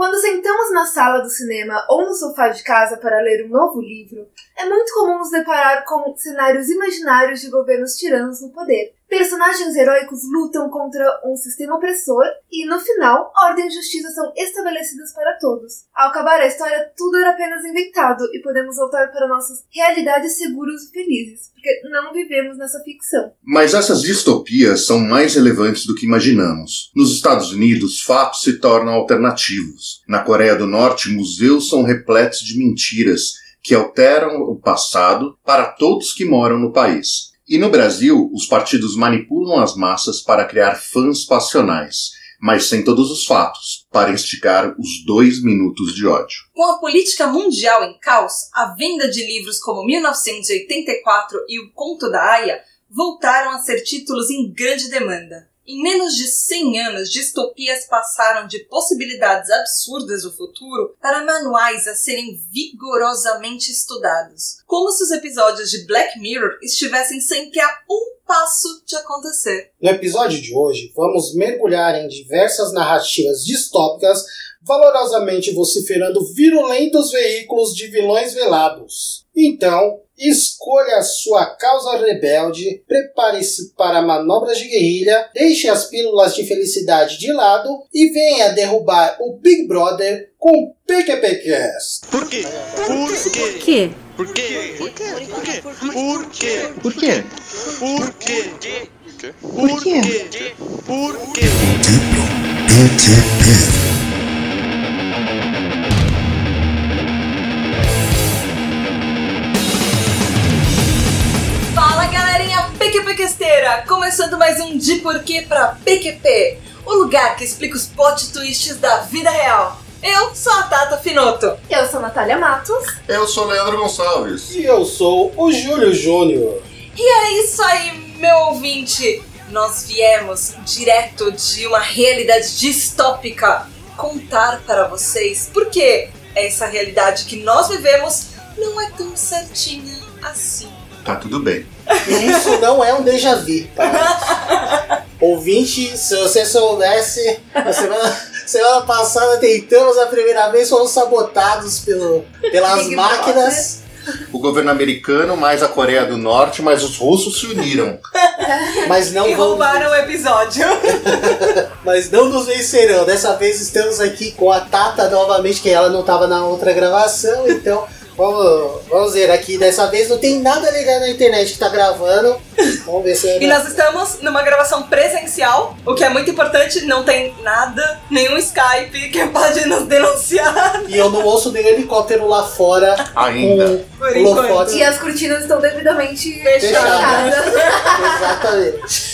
Quando sentamos na sala do cinema ou no sofá de casa para ler um novo livro, é muito comum nos deparar com cenários imaginários de governos tiranos no poder. Personagens heróicos lutam contra um sistema opressor e, no final, ordem e justiça são estabelecidas para todos. Ao acabar a história, tudo era apenas inventado e podemos voltar para nossas realidades seguros e felizes, porque não vivemos nessa ficção. Mas essas distopias são mais relevantes do que imaginamos. Nos Estados Unidos, fatos se tornam alternativos. Na Coreia do Norte, museus são repletos de mentiras que alteram o passado para todos que moram no país. E no Brasil, os partidos manipulam as massas para criar fãs passionais, mas sem todos os fatos, para instigar os dois minutos de ódio. Com a política mundial em caos, a venda de livros como 1984 e O Conto da Aya voltaram a ser títulos em grande demanda. Em menos de 100 anos, distopias passaram de possibilidades absurdas do futuro para manuais a serem vigorosamente estudados, como se os episódios de Black Mirror estivessem sempre a um passo de acontecer. No episódio de hoje, vamos mergulhar em diversas narrativas distópicas valorosamente vociferando virulentos veículos de vilões velados. Então, escolha a sua causa rebelde, prepare-se para manobras de guerrilha, deixe as pílulas de felicidade de lado e venha derrubar o Big Brother com o PQPcast. Por quê? Por quê? Por quê? Por quê? Por quê? Por quê? Por quê? Por quê? Por quê? Por quê? Fala PQPquesteira! Começando mais um De Porquê pra PQP, o lugar que explica os plot twists da vida real. Eu sou a Tata Finoto. Eu sou Natália Matos. Eu sou Leandro Gonçalves. E eu sou o Júlio Júnior. E é isso aí, meu ouvinte! Nós viemos direto de uma realidade distópica contar para vocês porque essa realidade que nós vivemos não é tão certinha assim. Tá tudo bem. E isso não é um déjà vu, tá? Ouvinte, se você soubesse, na semana, semana passada tentamos a primeira vez, fomos sabotados pelo, pelas Big máquinas. O governo americano, mais a Coreia do Norte, mais os russos se uniram. Mas não, E roubaram o episódio. mas não nos vencerão. Dessa vez estamos aqui com a Tata novamente, que ela não estava na outra gravação, então vamos, vamos ver aqui. Dessa vez não tem nada legal na internet que tá gravando. Vamos ver se é E nós estamos numa gravação presencial, o que é muito importante, não tem nada, nenhum Skype que pode nos denunciar. E eu não ouço nenhum helicóptero lá fora Ainda. com Por enquanto. E as cortinas estão devidamente Fechadas. fechadas. Exatamente.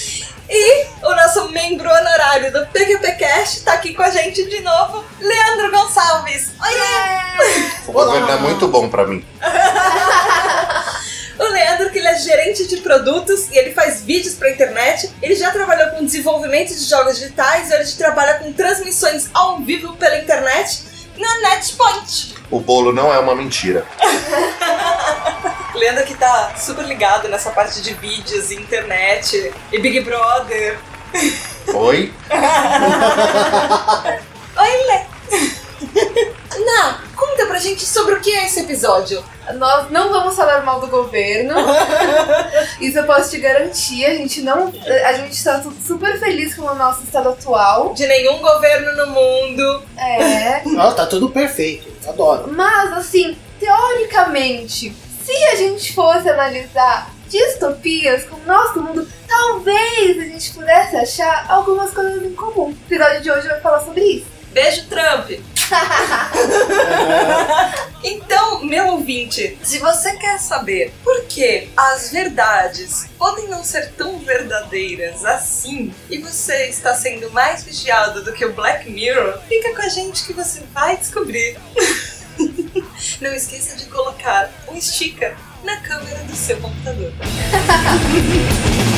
E o nosso membro honorário do PQPcast tá aqui com a gente de novo, Leandro Gonçalves. Oiê! O governo é muito bom pra mim. O Leandro, que ele é gerente de produtos e ele faz vídeos pra internet. Ele já trabalhou com desenvolvimento de jogos digitais e hoje trabalha com transmissões ao vivo pela internet na NetPoint. O bolo não é uma mentira. Leandro que tá super ligado nessa parte de vídeos e internet e Big Brother. Oi? Oi, Lê! Ná, conta pra gente sobre o que é esse episódio. Nós não vamos falar mal do governo. Isso eu posso te garantir. A gente não. A gente tá super feliz com o nosso estado atual. De nenhum governo no mundo. É. Não, tá tudo perfeito. Adoro. Mas assim, teoricamente, se a gente fosse analisar distopias com o nosso mundo, talvez a gente pudesse achar algumas coisas em comum. O episódio de hoje vai falar sobre isso. Beijo, Trump! Então, meu ouvinte, se você quer saber por que as verdades podem não ser tão verdadeiras assim e você está sendo mais vigiado do que o Black Mirror, fica com a gente que você vai descobrir. Não esqueça de colocar um sticker na câmera do seu computador.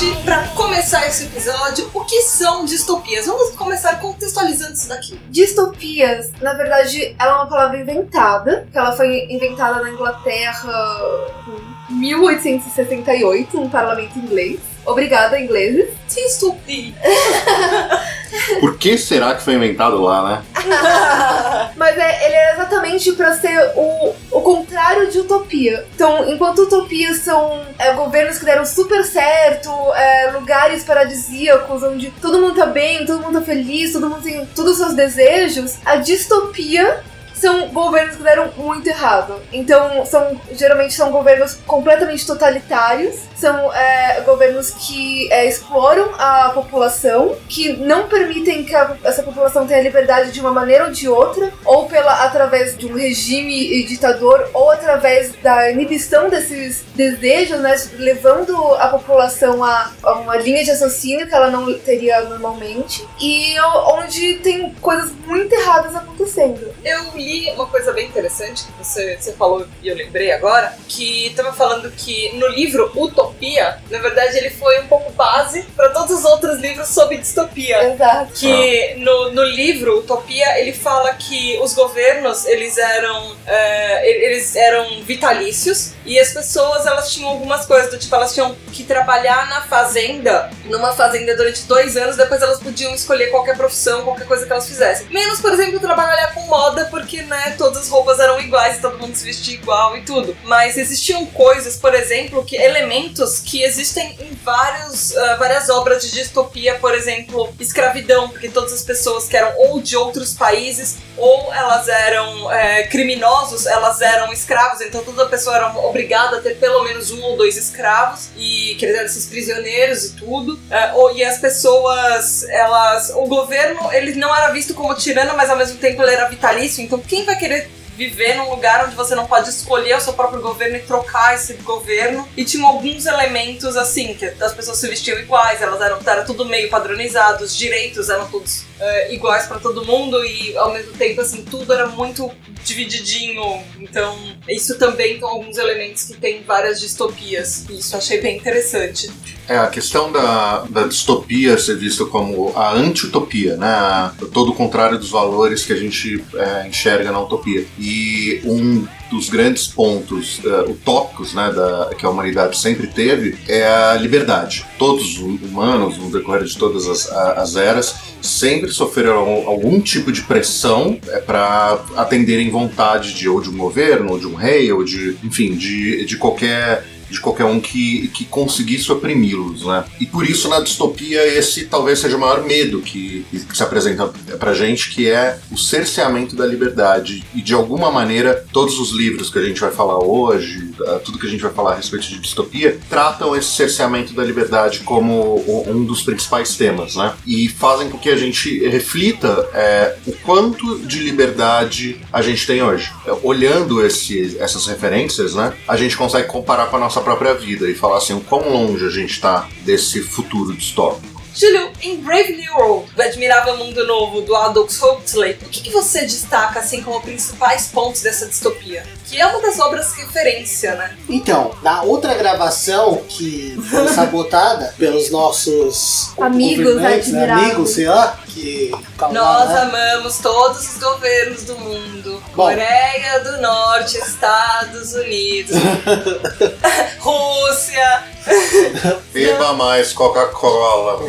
hoje, pra começar esse episódio, o que são distopias? Vamos começar contextualizando isso daqui. Distopias, na verdade, ela é uma palavra inventada, que ela foi inventada na Inglaterra em 1868, um parlamento inglês. Obrigada, ingleses. Distopia. Por que será que foi inventado lá, né? Mas é, ele é exatamente pra ser o, o contrário de utopia. Então, enquanto utopias são é, governos que deram super certo, é, lugares paradisíacos onde todo mundo tá bem, todo mundo tá feliz, todo mundo tem todos os seus desejos, a distopia são governos que deram muito errado. Então, são geralmente são governos completamente totalitários, são é, governos que é, exploram a população, que não permitem que a- essa população tenha liberdade de uma maneira ou de outra, ou pela através de um regime ditador, ou através da inibição desses desejos, né, levando a população a, a uma linha de raciocínio que ela não teria normalmente, e onde tem coisas muito erradas acontecendo. Eu li uma coisa bem interessante que você, você falou e eu lembrei agora, que tava falando que no livro Utopia, na verdade ele foi um pouco base para todos os outros livros sobre distopia. Exato. Que no, no livro Utopia ele fala que os governos eles eram é, eles eram vitalícios e as pessoas elas tinham algumas coisas do tipo elas tinham que trabalhar na fazenda numa fazenda durante dois anos depois elas podiam escolher qualquer profissão qualquer coisa que elas fizessem menos por exemplo trabalhar com moda porque né todas as roupas eram iguais e todo mundo se vestia igual e tudo mas existiam coisas por exemplo que elementos que existem em vários ah, várias obras de distopia por exemplo escravidão porque todas as pessoas que eram ou de outros países ou elas eram é, criminosos, elas eram escravos, então toda pessoa era obrigada a ter pelo menos um ou dois escravos, e que eles eram esses prisioneiros e tudo. É, ou- e as pessoas, elas. O governo, ele não era visto como tirano, mas ao mesmo tempo ele era vitalício, então quem vai querer viver num lugar onde você não pode escolher o seu próprio governo e trocar esse governo. E tinha alguns elementos assim, que as pessoas se vestiam iguais, elas eram era tudo meio padronizado, os direitos eram todos eh, iguais pra todo mundo e ao mesmo tempo assim, tudo era muito divididinho. Então, isso também são alguns elementos que tem várias distopias. Isso achei bem interessante. É, a questão da, da distopia ser vista como a anti-utopia, né? Todo o contrário dos valores que a gente é, enxerga na utopia. E um dos grandes pontos é, utópicos né, da, que a humanidade sempre teve é a liberdade. Todos os humanos, no decorrer de todas as, as eras, sempre sofreram algum tipo de pressão para atenderem vontade de ou de um governo, ou de um rei, ou de, enfim, de, de qualquer de qualquer um que, que conseguisse oprimi-los, né? E por isso na distopia esse talvez seja o maior medo que, que se apresenta pra gente, que é o cerceamento da liberdade. E de alguma maneira, todos os livros que a gente vai falar hoje, tudo que a gente vai falar a respeito de distopia, tratam esse cerceamento da liberdade como um dos principais temas, né? E fazem com que a gente reflita eh, o quanto de liberdade a gente tem hoje. Olhando esse, essas referências, né? A gente consegue comparar com a nossa própria vida e falar assim, o quão longe a gente está desse futuro distópico. Júlio, em Brave New World, do Admirável Mundo Novo, do Aldous Huxley, o que, que você destaca assim como principais pontos dessa distopia? Que é uma das obras referência, né? Então, na outra gravação que foi sabotada pelos nossos Amigos né, admiráveis. amigos, sei lá, que Nós né? amamos todos os governos do mundo. Bom. Coreia do Norte, Estados Unidos, Rússia. Beba mais Coca-Cola.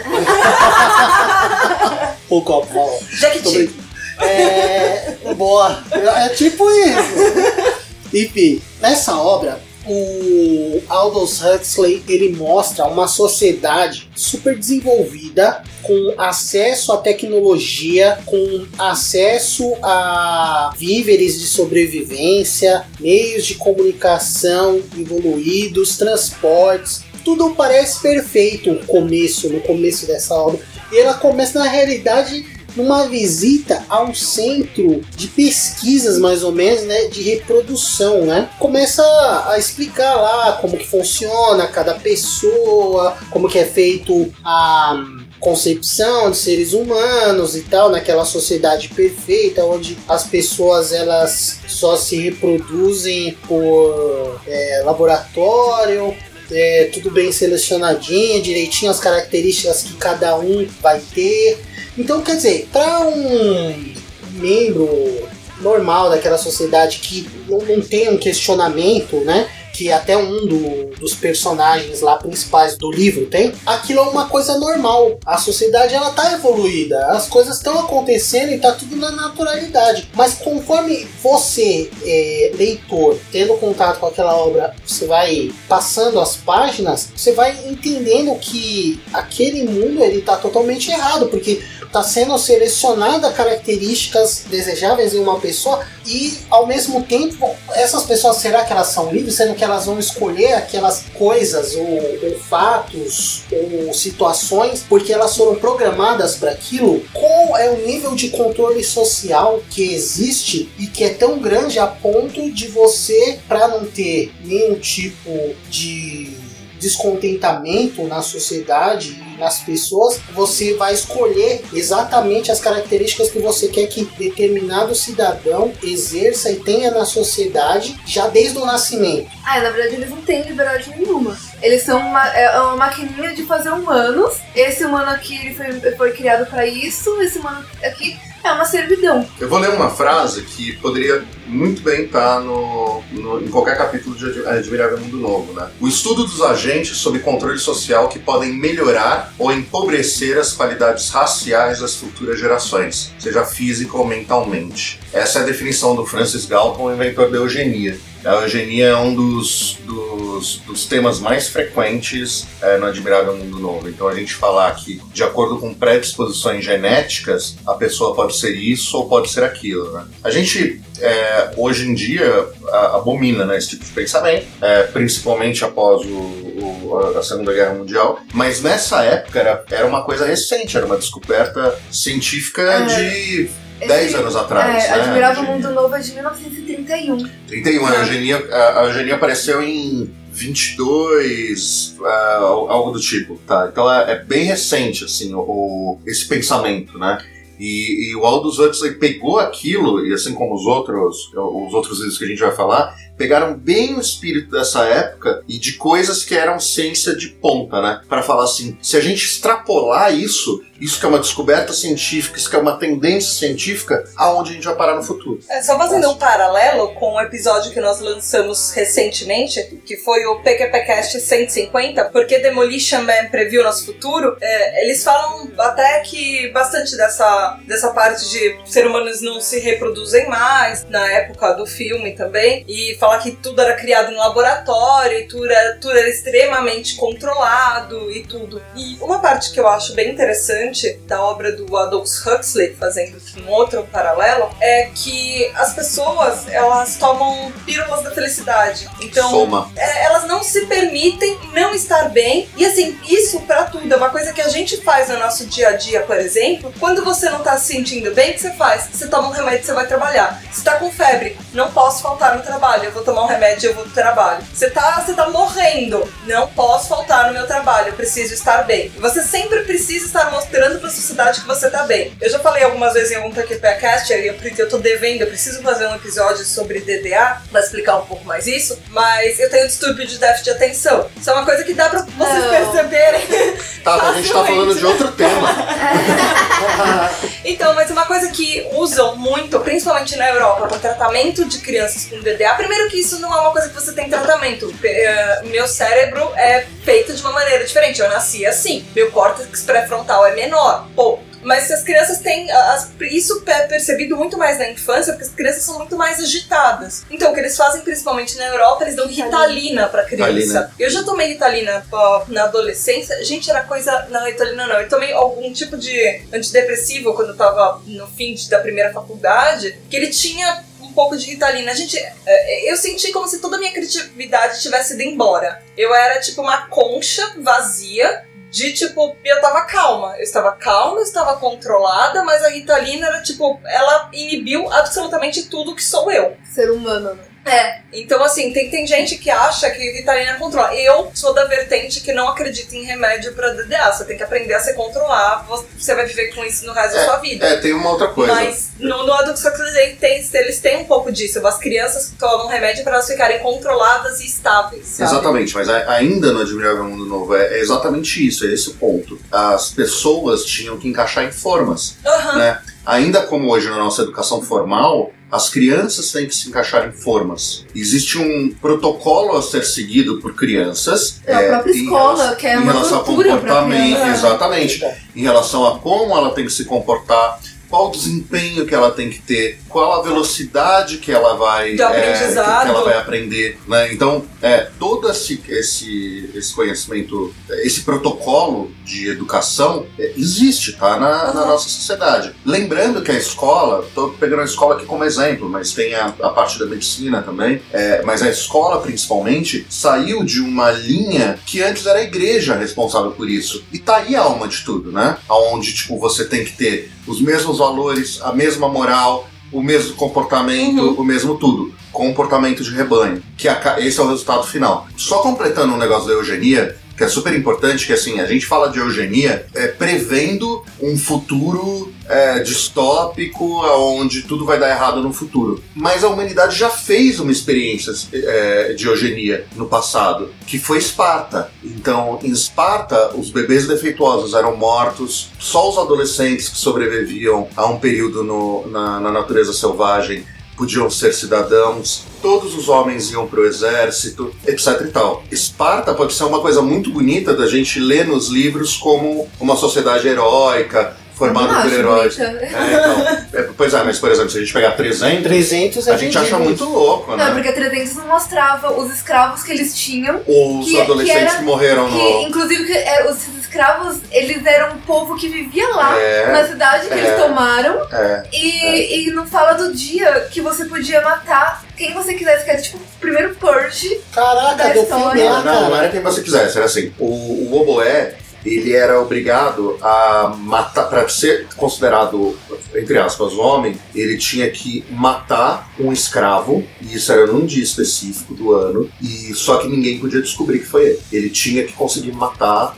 o copo. brincando. É. Boa. É tipo isso. Enfim, nessa obra, o Aldous Huxley ele mostra uma sociedade super desenvolvida, com acesso à tecnologia, com acesso a víveres de sobrevivência, meios de comunicação evoluídos, transportes. Tudo parece perfeito no começo, no começo dessa obra. E ela começa na realidade numa visita a um centro de pesquisas mais ou menos, né, de reprodução, né? Começa a explicar lá como que funciona cada pessoa, como que é feito a concepção de seres humanos e tal, naquela sociedade perfeita onde as pessoas elas só se reproduzem por é, laboratório é, tudo bem selecionadinho, direitinho as características que cada um vai ter. Então, quer dizer, para um membro normal daquela sociedade que não, não tem um questionamento, né? Que até um do- dos personagens lá principais do livro tem, aquilo é uma coisa normal. A sociedade ela tá evoluída, as coisas estão acontecendo e tá tudo na naturalidade. Mas conforme você, é, leitor, tendo contato com aquela obra, você vai passando as páginas, você vai entendendo que aquele mundo ele tá totalmente errado, porque está sendo selecionada características desejáveis em uma pessoa e ao mesmo tempo essas pessoas será que elas são livres sendo que elas vão escolher aquelas coisas ou, ou fatos ou situações porque elas foram programadas para aquilo qual é o nível de controle social que existe e que é tão grande a ponto de você para não ter nenhum tipo de descontentamento na sociedade e nas pessoas, você vai escolher exatamente as características que você quer que determinado cidadão exerça e tenha na sociedade já desde o nascimento. Ah, na verdade eles não têm liberdade nenhuma. Eles são uma, é uma maquininha de fazer humanos. Esse humano aqui ele foi, foi criado pra isso, esse humano aqui é uma servidão. Eu vou ler uma frase que poderia muito bem estar no, no- em qualquer capítulo de Ad- Admirável Mundo Novo, né? O estudo dos agentes sob controle social que podem melhorar ou empobrecer as qualidades raciais das futuras gerações, seja física ou mentalmente. Essa é a definição do Francis Galton, inventor da eugenia. A eugenia é um dos, dos, dos temas mais frequentes é, no Admirável Mundo Novo. Então a gente falar que, de acordo com predisposições genéticas, a pessoa pode ser isso ou pode ser aquilo. Né? A gente, é, hoje em dia, abomina né, esse tipo de pensamento, é, principalmente após o, o- a- Segunda Guerra Mundial. Mas nessa época era, era uma coisa recente, era uma descoberta científica É. de Esse- 10 anos atrás. É, né, Admirável eugenia. Mundo Novo é de 1931. 31, a eugenia, a, a eugenia apareceu em 22, ah, algo do tipo, tá? Então é, é bem recente, assim, o, o- esse pensamento, né? E, e o Aldous Huxley pegou aquilo, e assim como os outros, os outros livros que a gente vai falar, pegaram bem o espírito dessa época e de coisas que eram ciência de ponta, né? Para falar assim, se a gente extrapolar isso, isso que é uma descoberta científica, isso que é uma tendência científica, aonde a gente vai parar no futuro? É, só fazendo um paralelo com o episódio que nós lançamos recentemente, que foi o PQPcast 150, porque Demolition Man previu nosso futuro, é, eles falam até que bastante dessa, dessa parte de ser humanos não se reproduzem mais, na época do filme também, e falar que tudo era criado em laboratório, e tudo era, tudo era extremamente controlado e tudo. E uma parte que eu acho bem interessante da obra do Aldous Huxley, fazendo um outro paralelo, é que as pessoas elas tomam pílulas da felicidade. Então, Soma. é, elas não se permitem não estar bem. E assim, isso pra tudo é uma coisa que a gente faz no nosso dia a dia, por exemplo. Quando você não tá se sentindo bem, o que você faz? Você toma um remédio e você vai trabalhar. Você tá com febre, não posso faltar no trabalho, eu vou tomar um remédio e eu vou pro trabalho. Você tá, você tá morrendo, não posso faltar no meu trabalho, eu preciso estar bem. Você sempre precisa estar mostrando pra sociedade que você tá bem. Eu já falei algumas vezes em algum PQPcast, eu, eu tô devendo, eu preciso fazer um episódio sobre DDA pra explicar um pouco mais isso, mas eu tenho distúrbio de déficit de atenção. Isso é uma coisa que dá pra vocês Não. perceberem. Tá, a gente tá falando de outro tema. Então, mas uma coisa que usam muito, principalmente na Europa, para tratamento de crianças com DDA, primeiro que isso não é uma coisa que você tem tratamento. Eh, Meu cérebro é feito de uma maneira diferente. Eu nasci assim. Meu córtex pré-frontal é menor. Pô. Mas se as crianças têm. as- isso é percebido muito mais na infância, porque as crianças são muito mais agitadas. Então, o que eles fazem, principalmente na Europa, eles dão ritalina pra criança. Ritalina. Eu já tomei ritalina ó, na adolescência. Gente, era coisa. Não, ritalina não. Eu tomei algum tipo de antidepressivo quando eu tava no fim de- da primeira faculdade, que ele tinha um pouco de ritalina. Gente, é, eu senti como se toda a minha criatividade tivesse ido embora. Eu era tipo uma concha vazia. De tipo, eu tava calma. Eu estava calma, eu estava controlada, mas a Ritalina era tipo, ela inibiu absolutamente tudo que sou eu. Ser humano, né? É, então assim, tem, tem gente que acha que Ritalina controla. Eu sou da vertente que não acredita em remédio pra DDA. Você tem que aprender a se controlar, você vai viver com isso no resto da sua vida. É, tem uma outra coisa. Mas no, no Adoxoxilase tem, eles têm um pouco disso. As crianças tomam remédio para elas ficarem controladas e estáveis. sabe? Exatamente, mas ainda no Admirável Mundo Novo é, é exatamente isso, é esse o ponto. As pessoas tinham que encaixar em formas, Aham. né? Ainda como hoje na nossa educação formal, as crianças têm que se encaixar em formas. Existe um protocolo a ser seguido por crianças. É a própria em escola, relação- que é em uma relação ao comportamento, exatamente. Em relação a como ela tem que se comportar, qual o desempenho que ela tem que ter, qual a velocidade que ela vai, é, que, ela vai aprender. Né? Então, é, todo esse, esse, esse conhecimento, esse protocolo de educação é, existe tá? na, na nossa sociedade. Lembrando que a escola, estou pegando a escola aqui como exemplo, mas tem a, a parte da medicina também, é, mas a escola principalmente saiu de uma linha que antes era a igreja responsável por isso. E tá aí a alma de tudo, né? Onde tipo, você tem que ter os mesmos valores, a mesma moral, o mesmo comportamento, o mesmo tudo. Comportamento de rebanho. Que aca- esse é o resultado final. Só completando um negócio da eugenia, que é super importante, que assim, a gente fala de eugenia é, prevendo um futuro é, distópico, onde tudo vai dar errado no futuro. Mas a humanidade já fez uma experiência é, de eugenia no passado, que foi Esparta. Então, em Esparta, os bebês defeituosos eram mortos, só os adolescentes que sobreviviam a um período no- na, na natureza selvagem podiam ser cidadãos, todos os homens iam para o exército, etc e tal. Esparta pode ser uma coisa muito bonita da gente ler nos livros como uma sociedade heróica, formada não por heróis. É, então, é, pois é, mas por exemplo, se a gente pegar 300, 300 é a gente acha muito louco, Não, né? porque 300 não mostrava os escravos que eles tinham. Os que- que adolescentes que, era- morreram Que, no... inclusive, que, é, os escravos, eles eram um povo que vivia lá, É, na cidade que é. eles tomaram. É, E, e não fala do dia que você podia matar quem você quisesse, que era tipo o primeiro purge. Caraca, história. fim lá, Não, não, não era quem você quisesse, era assim. O, o Oboé, ele era obrigado a matar, para ser considerado, entre aspas, homem, ele tinha que matar um escravo, e isso era num dia específico do ano, e só que ninguém podia descobrir que foi ele. Ele tinha que conseguir matar,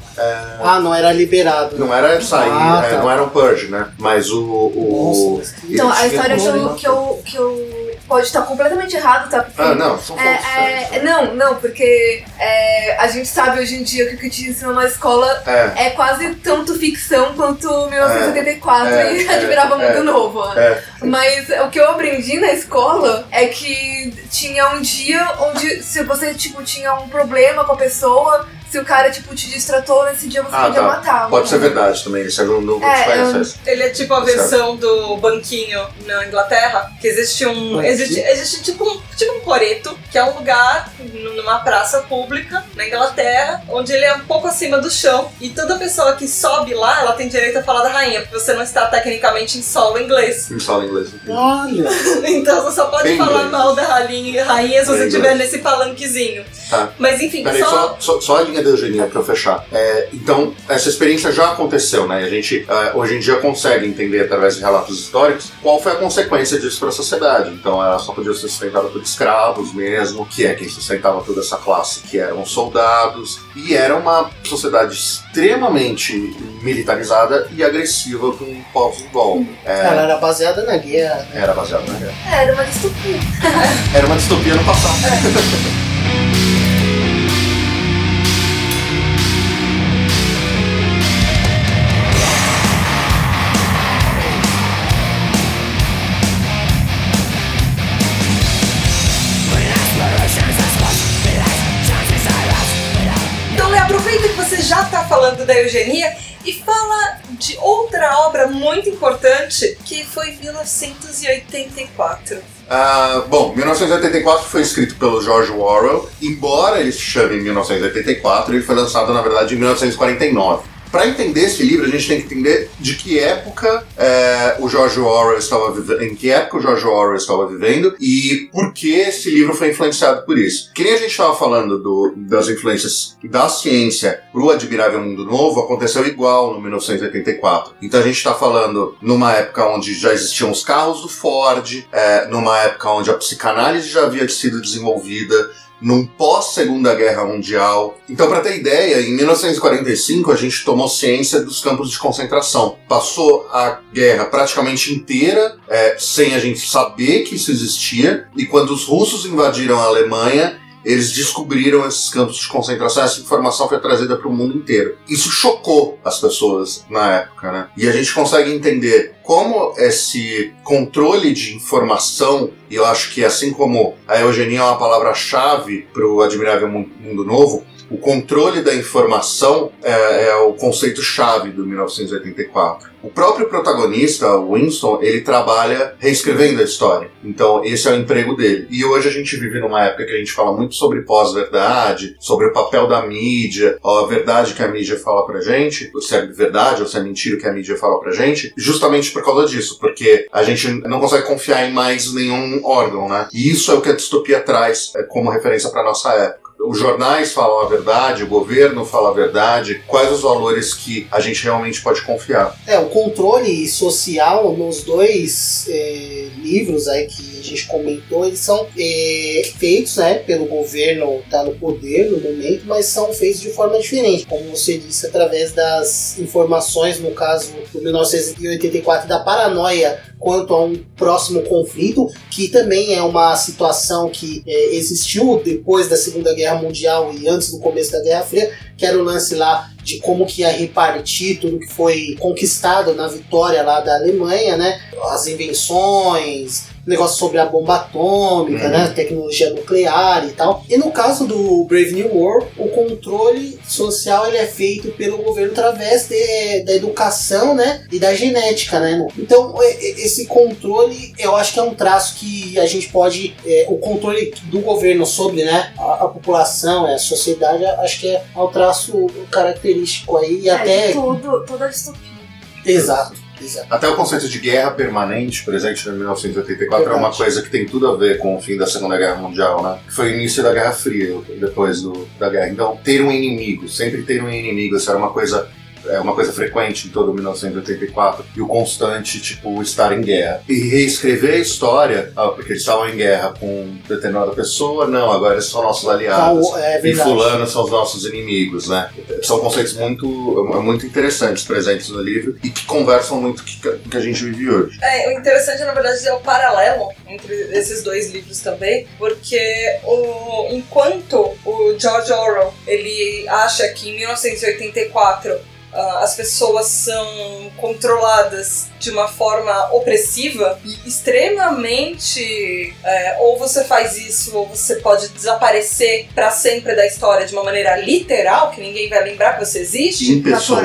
Ah, não era liberado. não era sair, Ah, é, tá. não era um purge, né? Mas o. o Nossa, Então, a tinha história que eu, que, eu, que eu. Pode estar completamente errado, tá? Porque Ah, não, são É, é, não, não, porque é, a gente sabe hoje em dia que o que te ensinam na escola É, é quase tanto ficção quanto 1974 É, e é, Admirável é, Mundo Novo. né? é. Mas o que eu aprendi na escola é que tinha um dia onde se você tipo tinha um problema com a pessoa, se o cara tipo te distratou nesse dia você Ah, podia tá. matar. Pode ser verdade também, isso eu não, não É, eu-. Ele é tipo a versão do banquinho na Inglaterra, que existe um. Existe, existe tipo, um, tipo um coreto, que é um lugar numa praça pública na Inglaterra, onde ele é um pouco acima do chão. E toda pessoa que sobe lá, ela tem direito a falar da rainha, porque você não está tecnicamente em solo inglês. Me fala inglês. Olha, Então você só pode Bem falar inglês. mal da rainha, rainha se você Bem estiver inglês. nesse palanquezinho. Tá. Mas enfim, Peraí, só. só, só, só a linha da eugenia pra eu fechar. É, então, essa experiência já aconteceu, né? E a gente é, hoje em dia consegue entender através de relatos históricos qual foi a consequência disso para a sociedade. Então, ela só podia ser sustentada por escravos mesmo, que é quem sustentava toda essa classe, que eram soldados, e era uma sociedade extremamente militarizada e agressiva com povos em volta. É, ela era baseada na guerra. né? era baseado na guerra. É, Era uma distopia. Era uma distopia no passado. falando da eugenia e fala de outra obra muito importante que foi 1984. Ah, bom, 1984 foi escrito pelo George Orwell, embora ele se chame 1984, ele foi lançado na verdade em 1949. Para entender esse livro, a gente tem que entender de que época é, o George Orwell estava vivendo, em que época o George Orwell estava vivendo e por que esse livro foi influenciado por isso. Que nem a gente estava falando do- das influências da ciência pro Admirável Mundo Novo, aconteceu igual no 1984. Então a gente está falando numa época onde já existiam os carros do Ford, é, numa época onde a psicanálise já havia sido desenvolvida, num pós-Segunda Guerra Mundial. Então, para ter ideia, em 1945 a gente tomou ciência dos campos de concentração. Passou a guerra praticamente inteira é, sem a gente saber que isso existia, e quando os russos invadiram a Alemanha, eles descobriram esses campos de concentração, essa informação foi trazida para o mundo inteiro. Isso chocou as pessoas na época, né? E a gente consegue entender como esse controle de informação, e eu acho que assim como a eugenia é uma palavra-chave para o Admirável Mu- Mundo Novo, o controle da informação é, é o conceito-chave do 1984. O próprio protagonista, Winston, ele trabalha reescrevendo a história. Então, esse é o emprego dele. E hoje a gente vive numa época que a gente fala muito sobre pós-verdade, sobre o papel da mídia, a verdade que a mídia fala pra gente, se é verdade ou se é mentira que a mídia fala pra gente, justamente por causa disso, porque a gente não consegue confiar em mais nenhum órgão, né? E isso é o que a distopia traz é, como referência pra nossa época os jornais falam a verdade, o governo fala a verdade, quais os valores que a gente realmente pode confiar. É, o controle social nos dois é, livros aí que a gente comentou, eles são é, feitos né, pelo governo que está no poder no momento, mas são feitos de forma diferente, como você disse, através das informações, no caso do 1984, da paranoia quanto a um próximo conflito, que também é uma situação que é, existiu depois da Segunda Guerra Mundial e antes do começo da Guerra Fria, que era o lance lá de como que ia repartir tudo que foi conquistado na vitória lá da Alemanha, né? As invenções, negócio sobre a bomba atômica, Uhum. né? Tecnologia nuclear e tal. E no caso do Brave New World, o controle social ele é feito pelo governo através de- da educação, né? E da genética, né? Então, e- e- esse controle, eu acho que é um traço que a gente pode... é, o controle do governo sobre, né? A, a população, a sociedade, acho que é um traço característico aí. E É, até... de tudo, toda a distopia. Exato, exato. Até o conceito de guerra permanente, presente em 1984, é uma Verdade. coisa que tem tudo a ver com o fim da Segunda Guerra Mundial, né? Que foi o início da Guerra Fria, depois do, da guerra. Então, ter um inimigo, sempre ter um inimigo, isso era uma coisa é uma coisa frequente em todo 1984 e o constante tipo estar em guerra e reescrever a história ah, porque eles estavam em guerra com determinada pessoa não agora eles são nossos aliados é e fulano são os nossos inimigos, né? São conceitos muito, muito interessantes presentes no livro e que conversam muito com o que a gente vive hoje. É, o interessante, na verdade, é o paralelo entre esses dois livros também, porque o, enquanto o George Orwell ele acha que em 1984 ah, as pessoas são controladas de uma forma opressiva e extremamente é, ou você faz isso ou você pode desaparecer pra sempre da história de uma maneira literal que ninguém vai lembrar que você existe Em pessoa.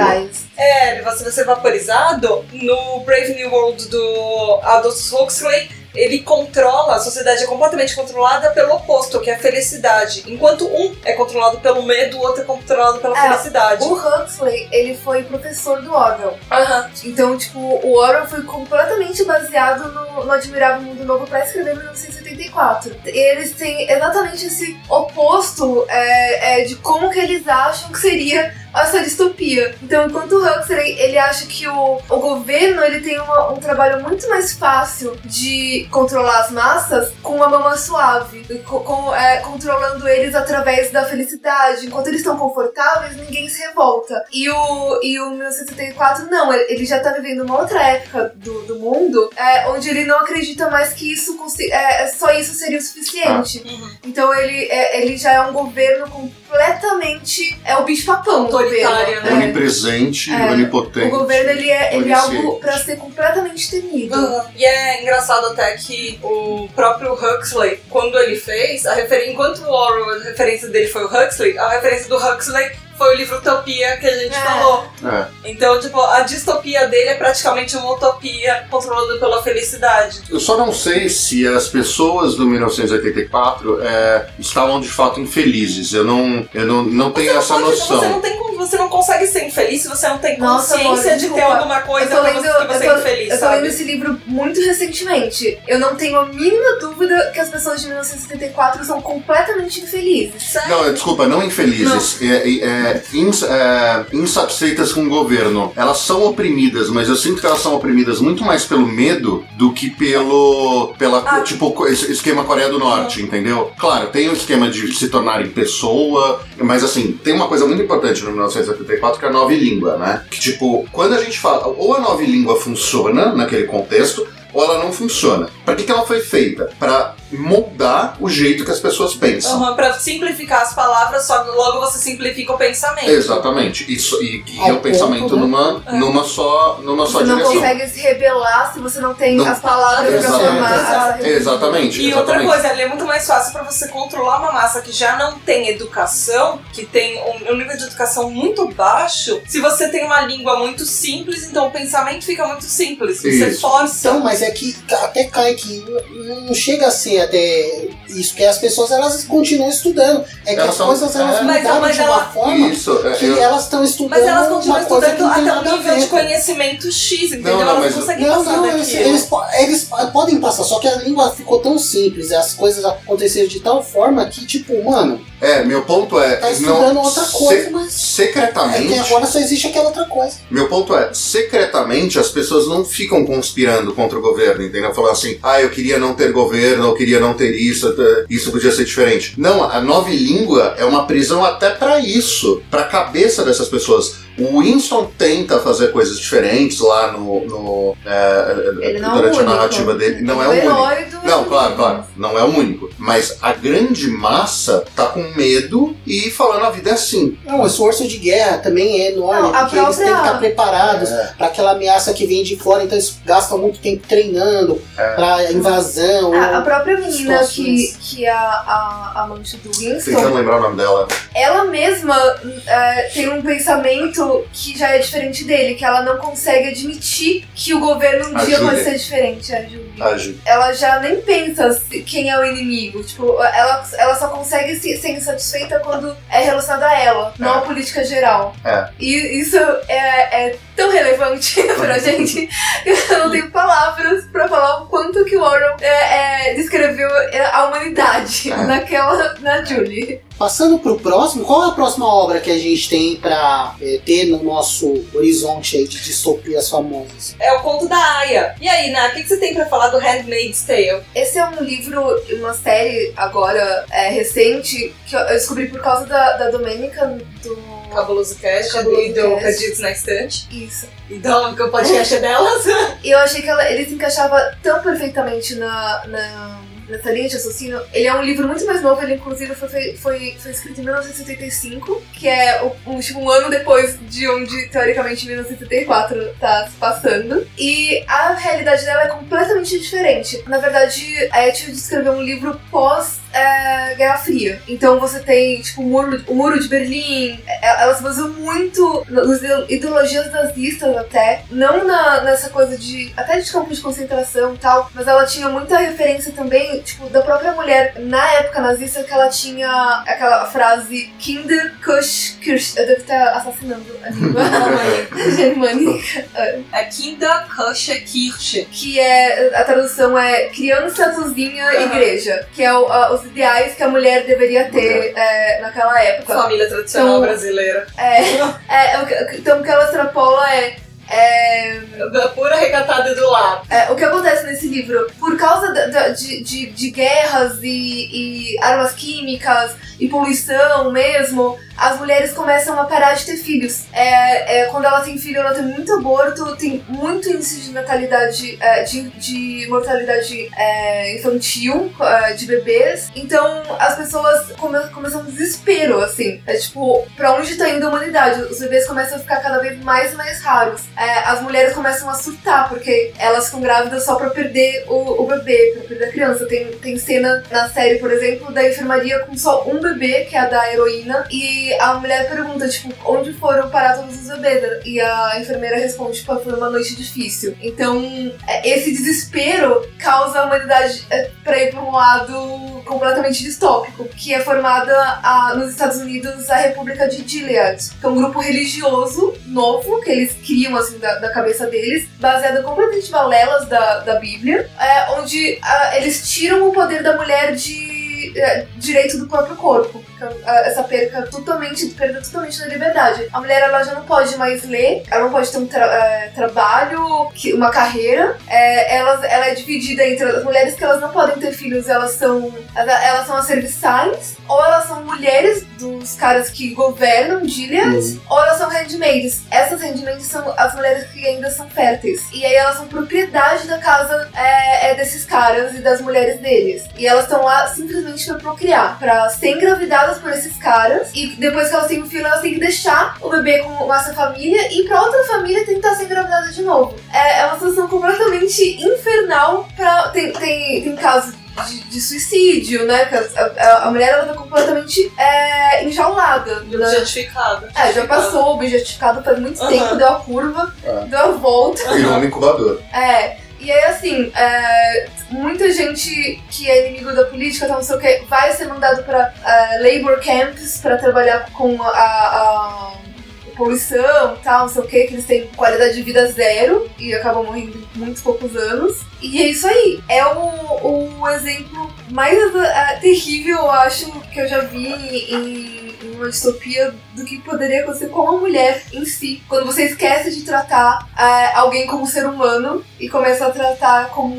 É, você vai ser vaporizado. No Brave New World do Aldous Huxley, ele controla, a sociedade é completamente controlada pelo oposto, que é a felicidade. Enquanto um é controlado pelo medo, o outro é controlado pela É, felicidade. O Huxley, ele foi professor do Orwell. Aham. Então, tipo, o Orwell foi completamente baseado no, no Admirável Mundo Novo pra escrever 1984. Eles têm exatamente esse oposto é, é, de como que eles acham que seria essa distopia. Então, enquanto o Huxley, ele acha que o, o governo ele tem uma- um trabalho muito mais fácil de controlar as massas com uma mama suave, com, com, é, controlando eles através da felicidade. Enquanto eles estão confortáveis, ninguém se revolta. E o, e o 1974, não, ele já tá vivendo uma outra época do, do mundo, é, onde ele não acredita mais que isso consi- é, só isso seria o suficiente. Uhum. Então ele, é, ele já é um governo completamente. É o bicho-papão do Autoritário, governo. né? É. Onipresente, É. onipotente. O governo ele é, ele é algo pra ser completamente temido. Uhum. E é engraçado até que o próprio Huxley, quando ele fez, a refer... enquanto o Orwell, a referência dele foi o Huxley, a referência do Huxley foi o livro Utopia que a gente É. falou. É. Então, tipo, a distopia dele é praticamente uma utopia controlada pela felicidade. Eu só não sei se as pessoas do 1984 é, estavam de fato infelizes. Eu não, eu não, não tenho Você não essa pode- noção. Você não tem você não consegue ser infeliz se você não tem Nossa, consciência amor, de ter alguma coisa eu lendo, você, que você eu é tô, infeliz, eu tô sabe? lendo esse livro muito recentemente. Eu não tenho a mínima dúvida que as pessoas de 1974 são completamente infelizes. Sério? Não, é, desculpa, não infelizes, é, é, é, ins- é, insatisfeitas com o governo. Elas são oprimidas, mas eu sinto que elas são oprimidas muito mais pelo medo do que pelo. pela, Ah. tipo, esquema Coreia do Norte, entendeu? Claro, tem o esquema de se tornarem pessoa, mas assim, tem uma coisa muito importante no 1974 que é a nova língua, né? Que tipo, quando a gente fala, ou a nova língua funciona naquele contexto, ou ela não funciona. Pra que, que ela foi feita? Pra moldar o jeito que as pessoas pensam. Uhum, pra simplificar as palavras, só logo você simplifica o pensamento. Exatamente. Isso, e guia Ao o pensamento né? numa, É. numa só, numa só Você não direção. consegue se rebelar se você não tem Não. as palavras pra Exato. formar rebelião. Exatamente. E outra exatamente. coisa, ele é muito mais fácil pra você controlar uma massa que já não tem educação, que tem um, um nível de educação muito baixo. Se você tem uma língua muito simples, então o pensamento fica muito simples. Você Isso. força. Então, mas é que até cai que não- não chega a ser até isso, que as pessoas elas continuam estudando. É que Elas as são- coisas elas é. Mas- mudaram mas de uma ela- forma Isso. é, que eu- elas estão estudando Mas elas continuam uma coisa que estudando até a nível de conhecimento X, entendeu? Não, não, elas mas- não conseguem Não, passar não, eles, eles, eles podem passar, só que a língua ficou tão simples, as coisas aconteceram de tal forma que, tipo, mano, é, meu ponto é. tá estudando não, outra coisa, se- mas é secretamente. que agora só existe aquela outra coisa. Meu ponto é, secretamente as pessoas não ficam conspirando contra o governo, entendeu? Falando assim, ah, eu queria não ter governo, eu queria não ter isso, isso podia ser diferente. Não, a nova língua é uma prisão até pra isso, pra cabeça dessas pessoas. O Winston tenta fazer coisas diferentes lá no, no Ele não é o durante único. a narrativa dele. Não é o Ele único. Não, claro, claro, não é o único. Mas a grande massa tá com medo e falando a vida é assim. Não, o esforço de guerra também é enorme, Não, porque eles têm que própria- estar preparados É. para aquela ameaça que vem de fora, então eles gastam muito tempo treinando É. para invasão. A, a própria menina que, que é a, a amante do Tentando Winston, lembrar o nome dela. ela mesma é, tem um pensamento que já é diferente dele, que ela não consegue admitir que o governo um A dia pode Júlia. ser diferente. A Julie. A Ju. Ela já nem pensa quem é o inimigo. Tipo, ela, ela só consegue se, ser insatisfeita quando é relacionado a ela, não É. à política geral. É. E isso é, é tão relevante pra gente que eu não tenho palavras pra falar o quanto que o Orwell é, é, descreveu a humanidade É. naquela, na Julie. Passando pro próximo, qual é a próxima obra que a gente tem para ter no nosso horizonte aí de distopias famosas? É o conto da Aya. E aí, Ná, o que, que você tem pra falar do Handmaid's Tale? Esse é um livro, uma série agora é, recente, que eu descobri por causa da, da Domenica do. Cabuloso Cast Cabuloso e do. Perdidos na Estante. Isso. Então, que o podcast é delas. E eu achei que ela, ele se encaixava tão perfeitamente na, na, nessa linha de raciocínio. Ele é um livro muito mais novo, ele inclusive foi, foi, foi escrito em 1975, que é um, tipo, um ano depois de onde, teoricamente, 1974 tá se passando. E a realidade dela é completamente diferente. Na verdade, a Etty descreveu um livro pós é, Guerra Fria. Então você tem, tipo, o muro, o muro de Berlim. É, Ela se baseou muito nas ideo- ideologias nazistas até. Não na, nessa coisa de. até de campos de concentração e tal. Mas ela tinha muita referência também, tipo, da própria mulher na época nazista que ela tinha aquela frase Kinder Kusch Kirsch. Eu devo estar assassinando a língua germânica. É Kinder Kusche Kirche. Que é. A tradução é criança, cozinha, igreja. Que é o- a- os ideais que a mulher deveria ter é, naquela época. Família tradicional Então- brasileira. É, é, então o que ela extrapola é. É, Da pura recatada do lado. é, o que acontece nesse livro? Por causa de, de, de guerras e, e armas químicas e poluição mesmo, as mulheres começam a parar de ter filhos. É, é, quando ela tem filho, ela tem muito aborto, tem muito índice de natalidade, é, de, de mortalidade é, infantil é, de bebês. Então as pessoas come, começam um desespero, assim. É tipo, pra onde tá indo a humanidade? Os bebês começam a ficar cada vez mais e mais raros. É, as mulheres começam a surtar, porque elas ficam grávidas só pra perder o, o bebê, pra perder a criança. Tem, tem cena na série, por exemplo, da enfermaria com só um bebê, que é a da heroína, e a mulher pergunta, tipo, onde foram parar todos os bebês? E a enfermeira responde, tipo, foi uma noite difícil. Então, é, esse desespero causa a humanidade é, pra ir pra um lado completamente distópico, que é formada a- nos Estados Unidos a República de Gilead, que é um grupo religioso novo que eles criam assim da, da cabeça deles, baseado completamente em balelas da, da Bíblia, é, onde ah, eles tiram o poder da mulher de é, direito do próprio corpo. Então, ah, essa perca totalmente, perda totalmente da liberdade. A mulher ela já não pode mais ler, ela não pode ter um tra- é, trabalho, uma carreira. É, elas, ela é dividida entre as mulheres que elas não podem ter filhos, elas são elas, são as serviçais, ou elas são mulheres dos caras que governam Gilead, ou elas são handmaids. Essas handmaids são as mulheres que ainda são férteis. E aí elas são propriedade da casa é, é desses caras e das mulheres deles. E elas estão lá simplesmente pra procriar, pra ser engravidadas por esses caras. E depois que elas têm um filho, elas têm que deixar o bebê com essa família e ir pra outra família tentar ser engravidada de novo. É, é uma situação completamente infernal. Pra, tem, tem, tem casos de, de suicídio, né? que A, a- a mulher ela tá completamente é, enjaulada. né? Objetificada. É, já passou, objetificado faz muito Aham. tempo, deu a curva, É. deu a volta. Virou um incubador. É. E aí, assim, é, muita gente que é inimigo da política, então não sei o que, vai ser mandado pra é, labor camps pra trabalhar com a, a- a poluição e tal, não sei o que, que eles têm qualidade de vida zero e acabam morrendo em muitos poucos anos. E é isso aí. É o, o exemplo mais é, terrível, eu acho, que eu já vi em, em uma distopia do que poderia acontecer com a mulher em si. Quando você esquece de tratar é, alguém como ser humano e começa a tratar como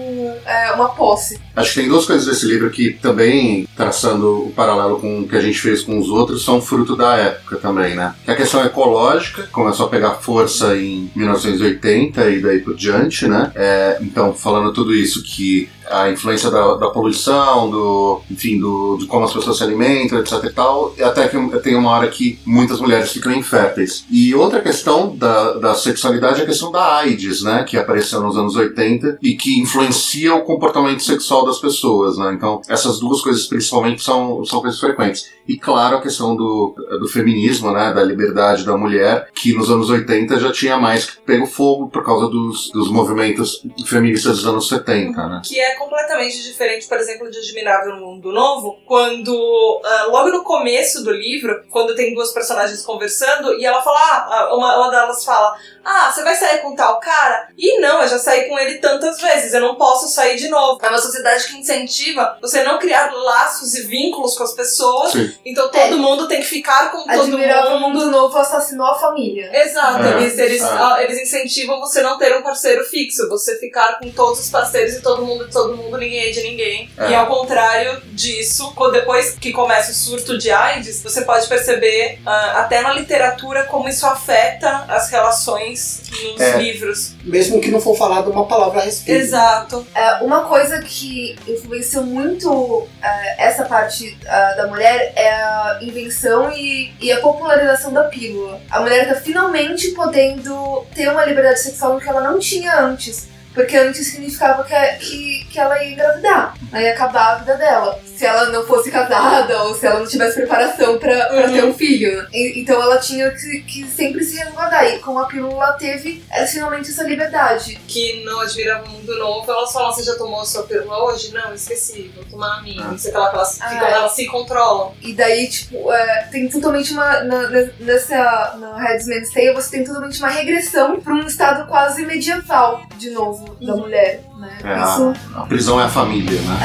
é, uma posse. Acho que tem duas coisas desse livro que também, traçando o paralelo com o que a gente fez com os outros, são fruto da época também, né? Que a questão ecológica começou a pegar força em 1980 e daí por diante, né? É, então, falando tudo isso, que a influência da, da poluição, do, enfim, do, de como as pessoas se alimentam, etc e tal, até que tem uma hora que muitas mulheres ficam inférteis. E outra questão da, da sexualidade é a questão da AIDS, né? Que apareceu nos anos 80 e que influencia o comportamento sexual das pessoas, né? Então, essas duas coisas principalmente são, são coisas frequentes. E claro, a questão do, do feminismo, né? Da liberdade da mulher, que nos anos 80 já tinha mais que pego fogo por causa dos, dos movimentos feministas dos anos 70, né? Que é completamente diferente, por exemplo, de Admirável Mundo Novo, quando, ah, logo no começo do livro, quando tem duas personagens conversando, e ela fala, ah, uma, uma delas fala, ah, você vai sair com tal cara? E não, eu já saí com ele tantas vezes, eu não posso sair de novo. É uma sociedade que incentiva você não criar laços e vínculos com as pessoas, Sim. então todo mundo tem que ficar com todo Admirável mundo. Mundo Novo assassinou a família. Exato, É, eles, eles, é. ah, eles incentivam você não ter um parceiro fixo, você ficar com todos os parceiros e todo mundo de todo mundo, ninguém é de ninguém. É. E ao contrário disso, depois que começa o surto de AIDS, você pode perceber ah, até na literatura como isso afeta as relações nos É. livros. Mesmo que não for falado uma palavra a respeito. Exato. É, uma coisa que influenciou muito é, essa parte é, da mulher é a invenção e, e a popularização da pílula. A mulher tá finalmente podendo ter uma liberdade sexual que ela não tinha antes. Porque antes significava que, que, que ela ia engravidar, né, ia acabar a vida dela. Se ela não fosse casada ou se ela não tivesse preparação pra, pra Uhum. ter um filho. né? E- então ela tinha que, que sempre se resguardar. E com a pílula ela teve é, finalmente essa liberdade. Que no Admirável Mundo Novo, elas falam, você já tomou a sua pílula hoje? Não, esqueci, vou tomar a minha. Ah. Não sei o que que elas, Ah. ficam- elas se controlam. E daí, tipo, é, tem totalmente uma. na- na- nessa. Na Headsman's Tale, você tem totalmente uma regressão pra um estado quase medieval, de novo, da mulher, né? É, Isso. a, a prisão é a família, né?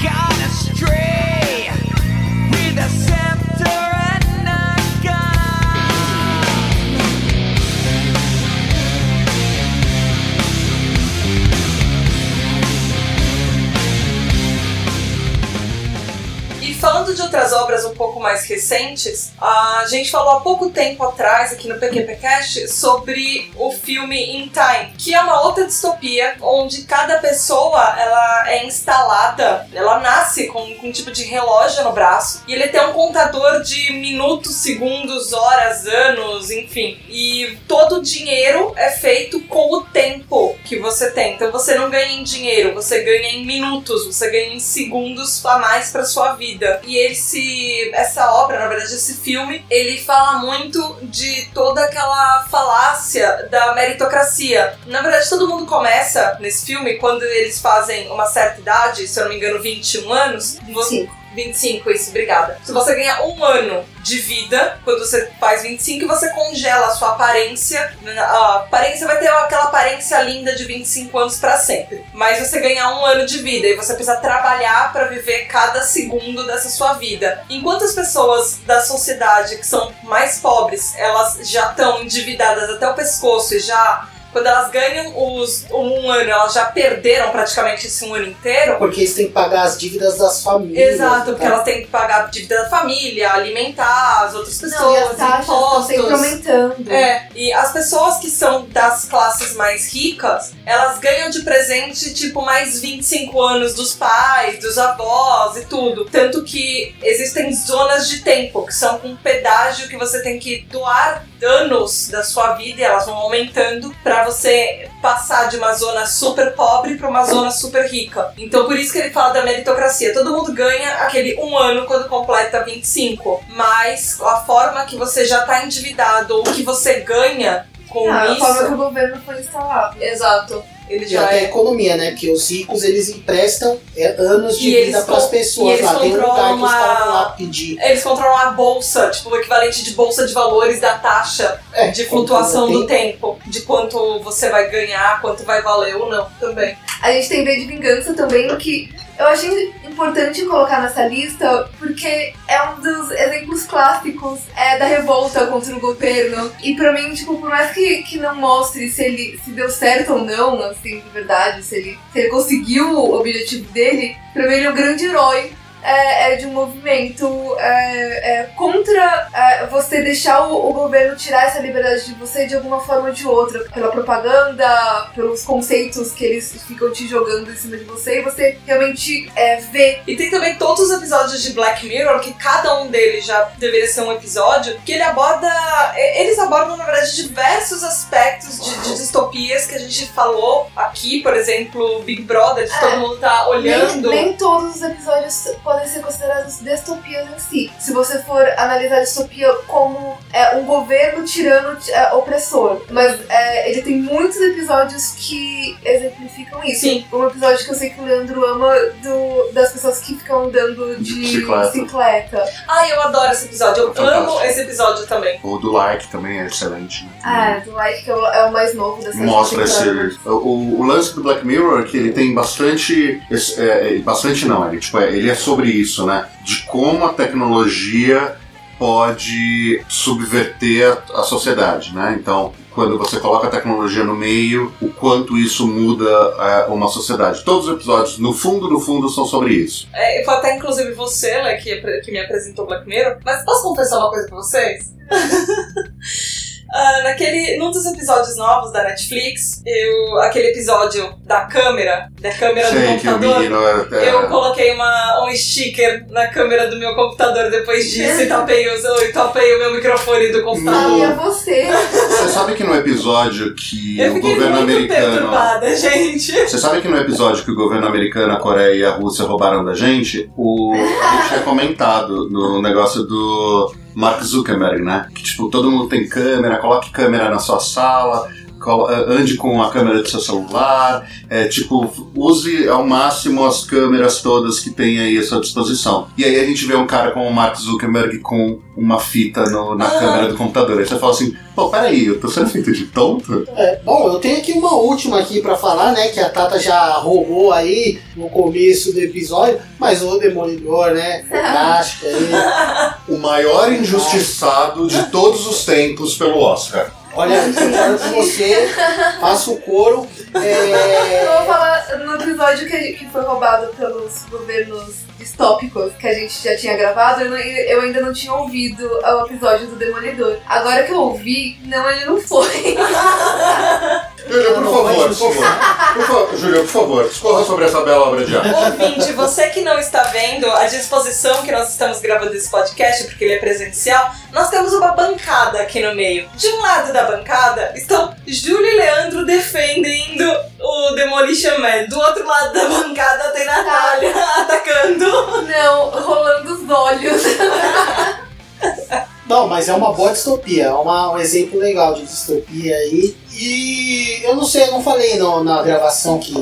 Gone outras obras um pouco mais recentes, a gente falou há pouco tempo atrás aqui no PQPcast sobre o filme In Time, que é uma outra distopia onde cada pessoa ela é instalada, ela nasce com, com um tipo de relógio no braço e ele tem um contador de minutos, segundos, horas, anos, enfim. E todo o dinheiro é feito com o tempo que você tem. Então você não ganha em dinheiro, você ganha em minutos, você ganha em segundos a mais para sua vida. E esse essa obra, na verdade, esse filme, ele fala muito de toda aquela falácia da meritocracia. Na verdade, todo mundo começa nesse filme quando eles fazem uma certa idade, se eu não me engano, 21 anos. 25. 25, isso, obrigada. Se você ganhar um ano de vida, quando você faz 25, você congela a sua aparência. A aparência vai ter aquela aparência linda de 25 anos pra sempre. Mas você ganha um ano de vida e você precisa trabalhar pra viver cada segundo dessa sua vida. Enquanto as pessoas da sociedade que são mais pobres, elas já estão endividadas até o pescoço e já quando elas ganham os, um ano, elas já perderam praticamente esse um ano inteiro. Porque eles têm que pagar as dívidas das famílias. Exato, porque tá? elas têm que pagar a dívida da família, alimentar as outras Não, e pessoas, as taxas estão sempre impostos. aumentando. É, e as pessoas que são das classes mais ricas, elas ganham de presente, tipo, mais 25 anos dos pais, dos avós e tudo. Tanto que existem zonas de tempo, que são com pedágio que você tem que doar anos da sua vida e elas vão aumentando pra você passar de uma zona super pobre pra uma zona super rica. Então por isso que ele fala da meritocracia. Todo mundo ganha aquele um ano quando completa 25, mas a forma que você já tá endividado ou que você ganha com Ah, a isso. forma que o governo foi instalado. Exato. Ele E já até a é. economia, né? Porque os ricos eles emprestam é, anos de E vida para as con- e pessoas eles lá. Tem um lugar que os caras vão lá pedir. Eles controlam a bolsa, tipo, o equivalente de bolsa de valores da taxa É, de flutuação do tempo. De quanto você vai ganhar, quanto vai valer ou não também. A gente tem V de Vingança também, que eu achei importante colocar nessa lista porque é um dos exemplos clássicos é, da revolta contra o governo. E pra mim, tipo, por mais que, que não mostre se ele se deu certo ou não, assim, de verdade, se ele, se ele conseguiu o objetivo dele, pra mim ele é um grande herói. É, é de um movimento é, é, contra é, você deixar o, o governo tirar essa liberdade de você de alguma forma ou de outra, pela propaganda, pelos conceitos que eles ficam te jogando em cima de você e você realmente é, vê. E tem também todos os episódios de Black Mirror, que cada um deles já deveria ser um episódio, que ele aborda. Eles abordam, na verdade, diversos aspectos de, de distopias que a gente falou aqui, por exemplo, Big Brother, que todo mundo tá Nem, olhando. nem todos os episódios podem ser considerados distopias em si. Se você for analisar a distopia como é, um governo tirano é, opressor. Mas é, ele tem muitos episódios que exemplificam isso. Sim. Um episódio que eu sei que o Leandro ama do, das pessoas que ficam andando de, bicicleta. bicicleta. Ai, eu adoro esse episódio. Eu Fantástico. amo esse episódio também. O do like também é excelente. Né? Ah, do Like, que é o, é o mais novo dessa Mostra esse. O, o lance do Black Mirror é que ele tem bastante. esse- é, é, bastante não, ele, tipo, é, ele é sobre isso, né? De como a tecnologia pode subverter a sociedade, né? Então, quando você coloca a tecnologia no meio, o quanto isso muda é, uma sociedade. Todos os episódios, no fundo, no fundo, são sobre isso. É, foi até inclusive você, né, que, que me apresentou Black Mirror. Mas posso confessar uma coisa pra vocês? Ah, naquele, num dos episódios novos da Netflix, eu, aquele episódio da câmera, da câmera do Sei que o computador, menino é, eu coloquei uma, um sticker na câmera do meu computador depois disso e tapei, os, eu tapei o meu microfone do computador. Ah, é você. Você sabe que no episódio que Eu o fiquei governo americano. perturbada, gente. Você sabe que no episódio que o governo americano, a Coreia e a Rússia roubaram da gente, o, a gente tinha comentado no negócio do Mark Zuckerberg, né? Que tipo, todo mundo tem câmera, coloque câmera na sua sala, ande com a câmera do seu celular, é, tipo, use ao máximo as câmeras todas que tem aí à sua disposição. E aí a gente vê um cara como o Mark Zuckerberg com uma fita no- na Ah. câmera do computador. Aí você fala assim, pô, peraí, eu tô sendo feito de tonto? É, bom, eu tenho aqui uma última aqui pra falar, né? Que a Tata já roubou aí no começo do episódio, mas o Demolidor, né? Fantástico aí. O maior injustiçado de todos os tempos pelo Oscar. Olha, com você, faço o coro. É, Eu vou falar no episódio que, que foi roubado pelos governos distópicos que a gente já tinha gravado, eu, não- eu ainda não tinha ouvido o episódio do Demolidor. Agora que eu ouvi, não, ele não foi. Júlia, por favor, por favor, por favor, Júlia, por favor, discorra sobre essa bela obra de arte. Ouvinte, você que não está vendo a disposição que nós estamos gravando esse podcast, porque ele é presencial, nós temos uma bancada aqui no meio. De um lado da bancada estão Júlio e Leandro defendendo o Demolition Man. Do outro lado da bancada tem Natália atacando. Não, rolando os olhos. Não, mas é uma boa distopia, é uma- um exemplo legal de distopia aí. E eu não sei, eu não falei no- na gravação que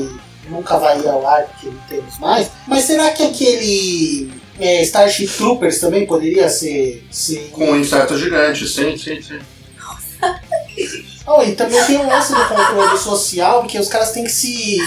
nunca vai ir ao ar porque não temos mais, mas será que aquele é, Starship Troopers também poderia ser. ser... Com um inseto gigante, sim, sim, sim. Oh, e também tem um lance do controle social, porque os caras têm que se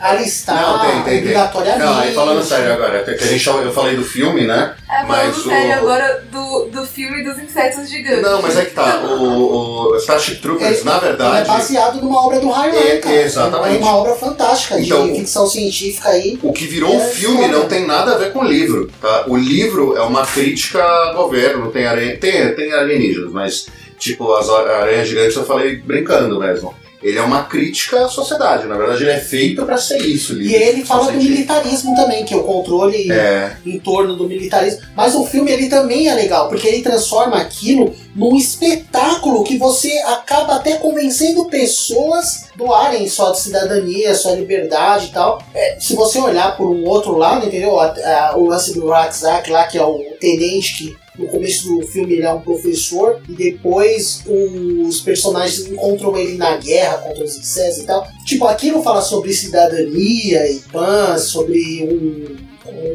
alistar Não, tem, tem, tem. obrigatoriamente. Não, aí falando sério agora, que a gente, eu falei do filme, né? É, Mas falando o- sério agora do, do filme dos insetos gigantes. Não, mas é que tá, o, o Starship Troopers, Ele- na Ele é verdade, baseado numa obra do Harlan, É, cara. exatamente. É uma obra fantástica Então, de ficção científica aí. o que virou um É filme não tem nada a ver com o livro, tá? O livro é uma crítica ao governo, tem aranha, tem, tem alienígenas, mas tipo, as aranhas gigantes eu falei brincando mesmo. Ele é uma crítica à sociedade, na verdade ele é feito pra ser isso. o E ele fala do militarismo também, que é o controle É, em torno do militarismo. Mas o filme ele também é legal, porque ele transforma aquilo num espetáculo que você acaba até convencendo pessoas doarem sua cidadania, sua liberdade e tal. É, se você olhar por um outro lado, entendeu? A- a- o lance do Rakzak lá, que é o tenente que no começo do filme ele é um professor e depois os personagens encontram ele na guerra contra os insetos e tal. Tipo, aquilo fala sobre cidadania e paz, sobre um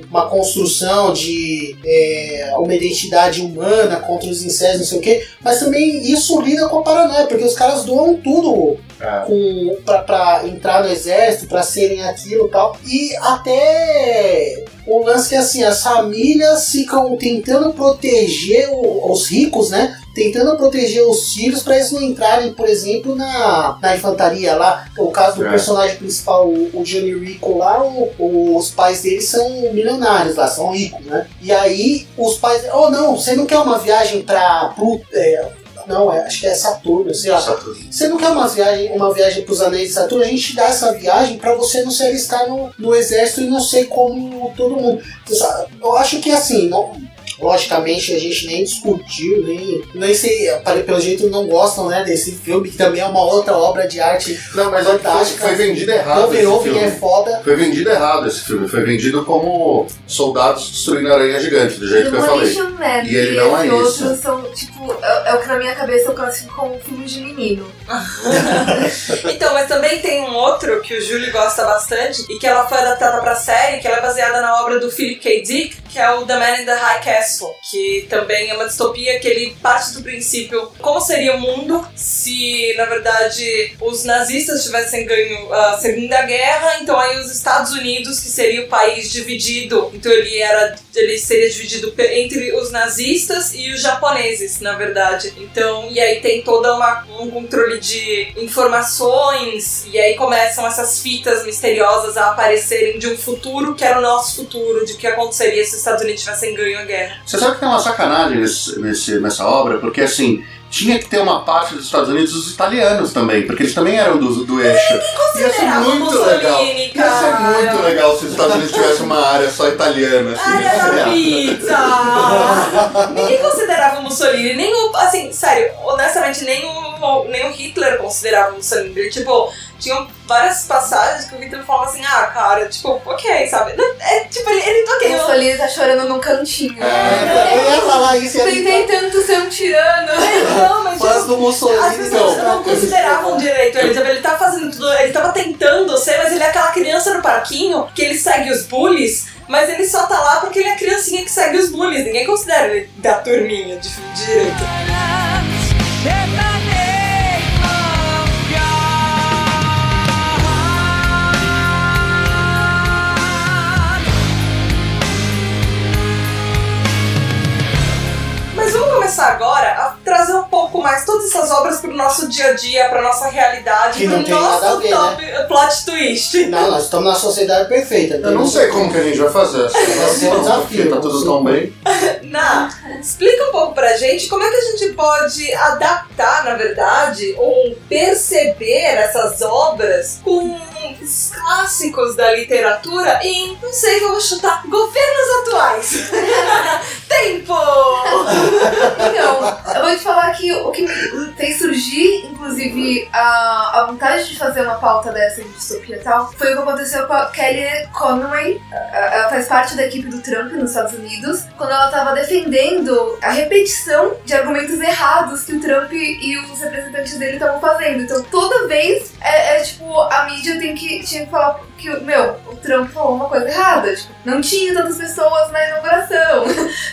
uma construção de é, uma identidade humana contra os insetos, não sei o quê, mas também isso lida com a paranoia, porque os caras doam tudo. Com, pra, pra entrar no exército, pra serem aquilo e tal. E até o lance que assim, as famílias ficam tentando proteger o- os ricos, né? Tentando proteger os filhos pra eles não entrarem, por exemplo, na, na infantaria lá. O caso do É. personagem principal, o, o Johnny Rico lá, o- os pais dele são milionários lá, são ricos, né? E aí os pais. Oh não, você não quer uma viagem Pluto. é, não, é, acho que é Saturno, sei lá. Saturno. Você não quer uma viagem, uma viagem pros anéis de Saturno? A gente te dá essa viagem pra você não se alistar no, no exército e não sei como todo mundo. Eu acho que assim, não- logicamente a gente nem discutiu, nem, nem sei, pelo jeito não gostam né, desse filme, que também é uma outra obra de arte Não, mas que foi, fantástica. foi vendido errado filme. é foda. Foi vendido errado esse filme. Foi vendido como soldados destruindo aranha gigante, do jeito que eu falei. Man E ele não é isso. outro são, tipo, é, é o que na minha cabeça eu classifico como filmes de menino. Então, mas também tem um outro que o Júlio gosta bastante e que ela foi adaptada pra série, que ela é baseada na obra do Philip K. Dick, que é o The Man in the High Castle, que também é uma distopia que ele parte do princípio como seria o mundo se, na verdade, os nazistas tivessem ganho a Segunda Guerra, então aí os Estados Unidos, que seria o país dividido, então ele era ele seria dividido entre os nazistas e os japoneses, na verdade. Então, e aí tem toda uma um controle de informações e aí começam essas fitas misteriosas a aparecerem de um futuro que era o nosso futuro, de o que aconteceria se os Estados Unidos tivessem ganho a guerra. Você sabe que tem uma sacanagem nesse- nessa obra, porque assim, tinha que ter uma parte dos Estados Unidos dos italianos também, porque eles também eram do, do eixo. Ia ser considerava muito Mussolini, legal. Ia ser muito legal se os Estados Unidos tivessem uma área só italiana. Assim, da seria- pizza! Ninguém considerava o Mussolini, nem o. Assim, sério, honestamente, nem o, nem o Hitler considerava o Mussolini. Tipo, tinham várias passagens que o Hitler falava assim: ah, cara, tipo, ok, sabe? Não- É, tipo, ele, ele ok, eu, Mussolini tá chorando num cantinho. É, eu ia falar isso. ia Tentei tanto ser um tirano. não, mas Fãs tipo, do Mussolini. as pessoas não consideravam direito ele. Tipo, ele tá fazendo tudo, ele tava tentando ser, mas ele é aquela criança no parquinho que ele segue os bullies, mas ele só tá lá porque ele é a criancinha que segue os bullies. Ninguém considera ele da turminha de, de direito. Começar agora a trazer um pouco mais todas essas obras pro nosso dia a dia, pra nossa realidade, Que pro não tem nada a nosso ver, top plot twist. Não, nós estamos na sociedade perfeita. Eu não sei como que a gente vai fazer essa um porque desafio. tá tudo tão bem. Na, explica um pouco pra gente como é que a gente pode adaptar, na verdade, ou perceber essas obras com os clássicos da literatura em, não sei, vamos chutar, governos atuais. Tempo! Então, eu vou te falar que o que fez surgir, inclusive, a, a vontade de fazer uma pauta dessa de distopia e tal, foi o que aconteceu com a Kelly Conway. Ela faz parte da equipe do Trump nos Estados Unidos, quando ela estava defendendo a repetição de argumentos errados que o Trump e os representantes dele estavam fazendo. Então, toda vez, é, tipo, a mídia tem que, tinha que falar que, meu, o Trump falou uma coisa errada. Tipo, não tinha tantas pessoas na inauguração.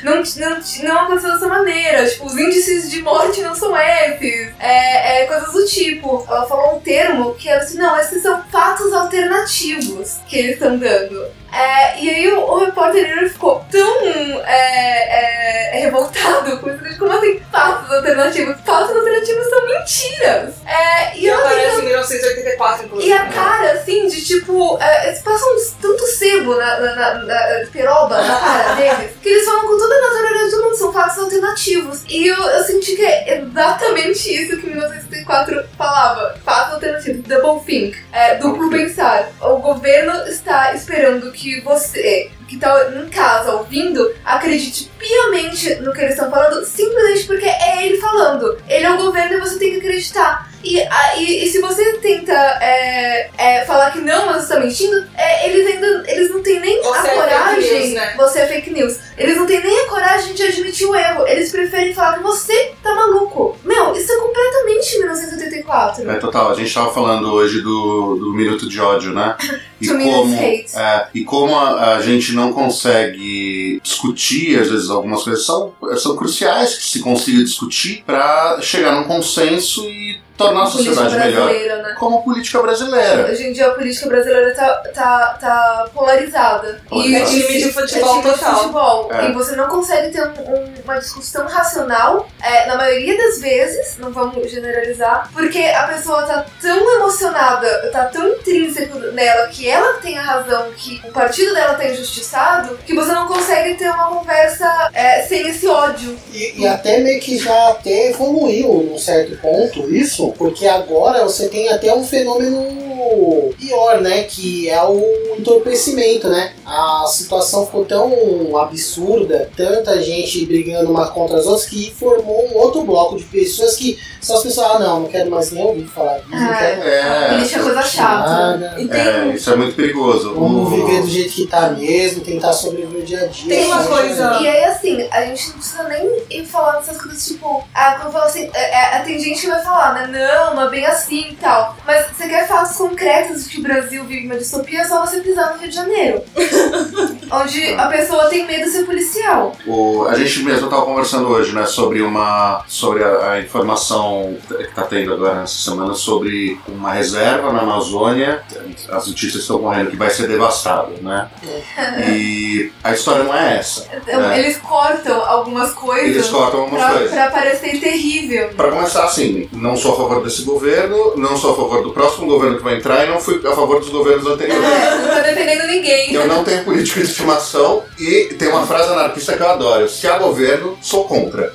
não, não, não aconteceu dessa maneira. Tipo, os índices de morte não são esses. É, é, coisas do tipo. Ela falou um termo que era assim, não, esses são fatos alternativos que eles estão dando. É, e aí o, o repórter ele ficou tão é, é, revoltado com isso. de Como assim, fatos alternativos? Fatos alternativos são mentiras. É, e ela aparece em 1984, inclusive. e a cara, assim, de tipo. É, eles passam tanto sebo na, na, na, na peroba na cara deles, que eles falam com toda a naturalidade do mundo, são fatos alternativos. E eu, eu senti que é exatamente isso que 1964 falava: fatos alternativos, double think, é, duplo pensar. O governo está esperando que você. Que tá em casa ouvindo, acredite piamente no que eles estão falando, simplesmente porque é ele falando. Ele é o governo e você tem que acreditar. E, a- e, e se você tenta é, é, falar que não, mas você tá mentindo, é, eles ainda eles não têm nem Você a é fake coragem. news, né? Você é fake news. Eles não têm nem a coragem de admitir o erro. Eles preferem falar que você tá maluco. Meu, isso é completamente 1984. É total, a gente tava falando hoje do, do minuto de ódio, né? E como, hate. é, e como a, a gente não consegue discutir, às vezes algumas coisas são, são cruciais que se consiga discutir para chegar num consenso e tornar a sociedade melhor. né? Como a política brasileira. Hoje em dia a política brasileira tá, tá, tá polarizada. Olha, é time de futebol é time total. De futebol. É. E você não consegue ter um- um- uma discussão racional, é, na maioria das vezes, não vamos generalizar, porque a pessoa tá tão emocionada, tá tão intrínseco nela que ela tem a razão, que o partido dela tá injustiçado, que você não consegue ter uma conversa é, sem esse ódio. E, e até meio que já até evoluiu num certo ponto isso, porque agora você tem até um fenômeno pior, né? Que é o entorpecimento, né? A situação ficou tão absurda, tanta gente brigando uma contra as outras, que formou um outro bloco de pessoas que só as pessoas, ah não, não quero mais nem ouvir falar disso, não Ah, quero É, política é coisa chata. E tem, é, isso é muito perigoso. Vamos O- viver do jeito que tá mesmo, tentar sobreviver o dia a dia. Tem uma coisa- E aí, assim, a gente não precisa nem ir falar dessas coisas, tipo, ah, quando eu falo assim, é, é, tem gente que vai falar, né, não, é bem assim e tal. Mas você quer fatos concretos de que o Brasil vive uma distopia, é só você pisar no Rio de Janeiro. onde a pessoa tem medo de ser policial. O- a gente mesmo estava conversando hoje, né, sobre uma sobre a, a informação que está tendo agora nessa semana sobre uma reserva na Amazônia. As notícias estão correndo que vai ser devastada, né? E a história não é essa. Então, É. eles cortam algumas coisas Eles cortam algumas pra, coisas. pra parecer terrível. Para começar, assim, não sou favor desse governo, não sou a favor do próximo governo que vai entrar e não fui a favor dos governos anteriores. É, não tá defendendo ninguém. Eu não tenho política de estimação e tem uma frase anarquista que eu adoro. Se há governo, sou contra.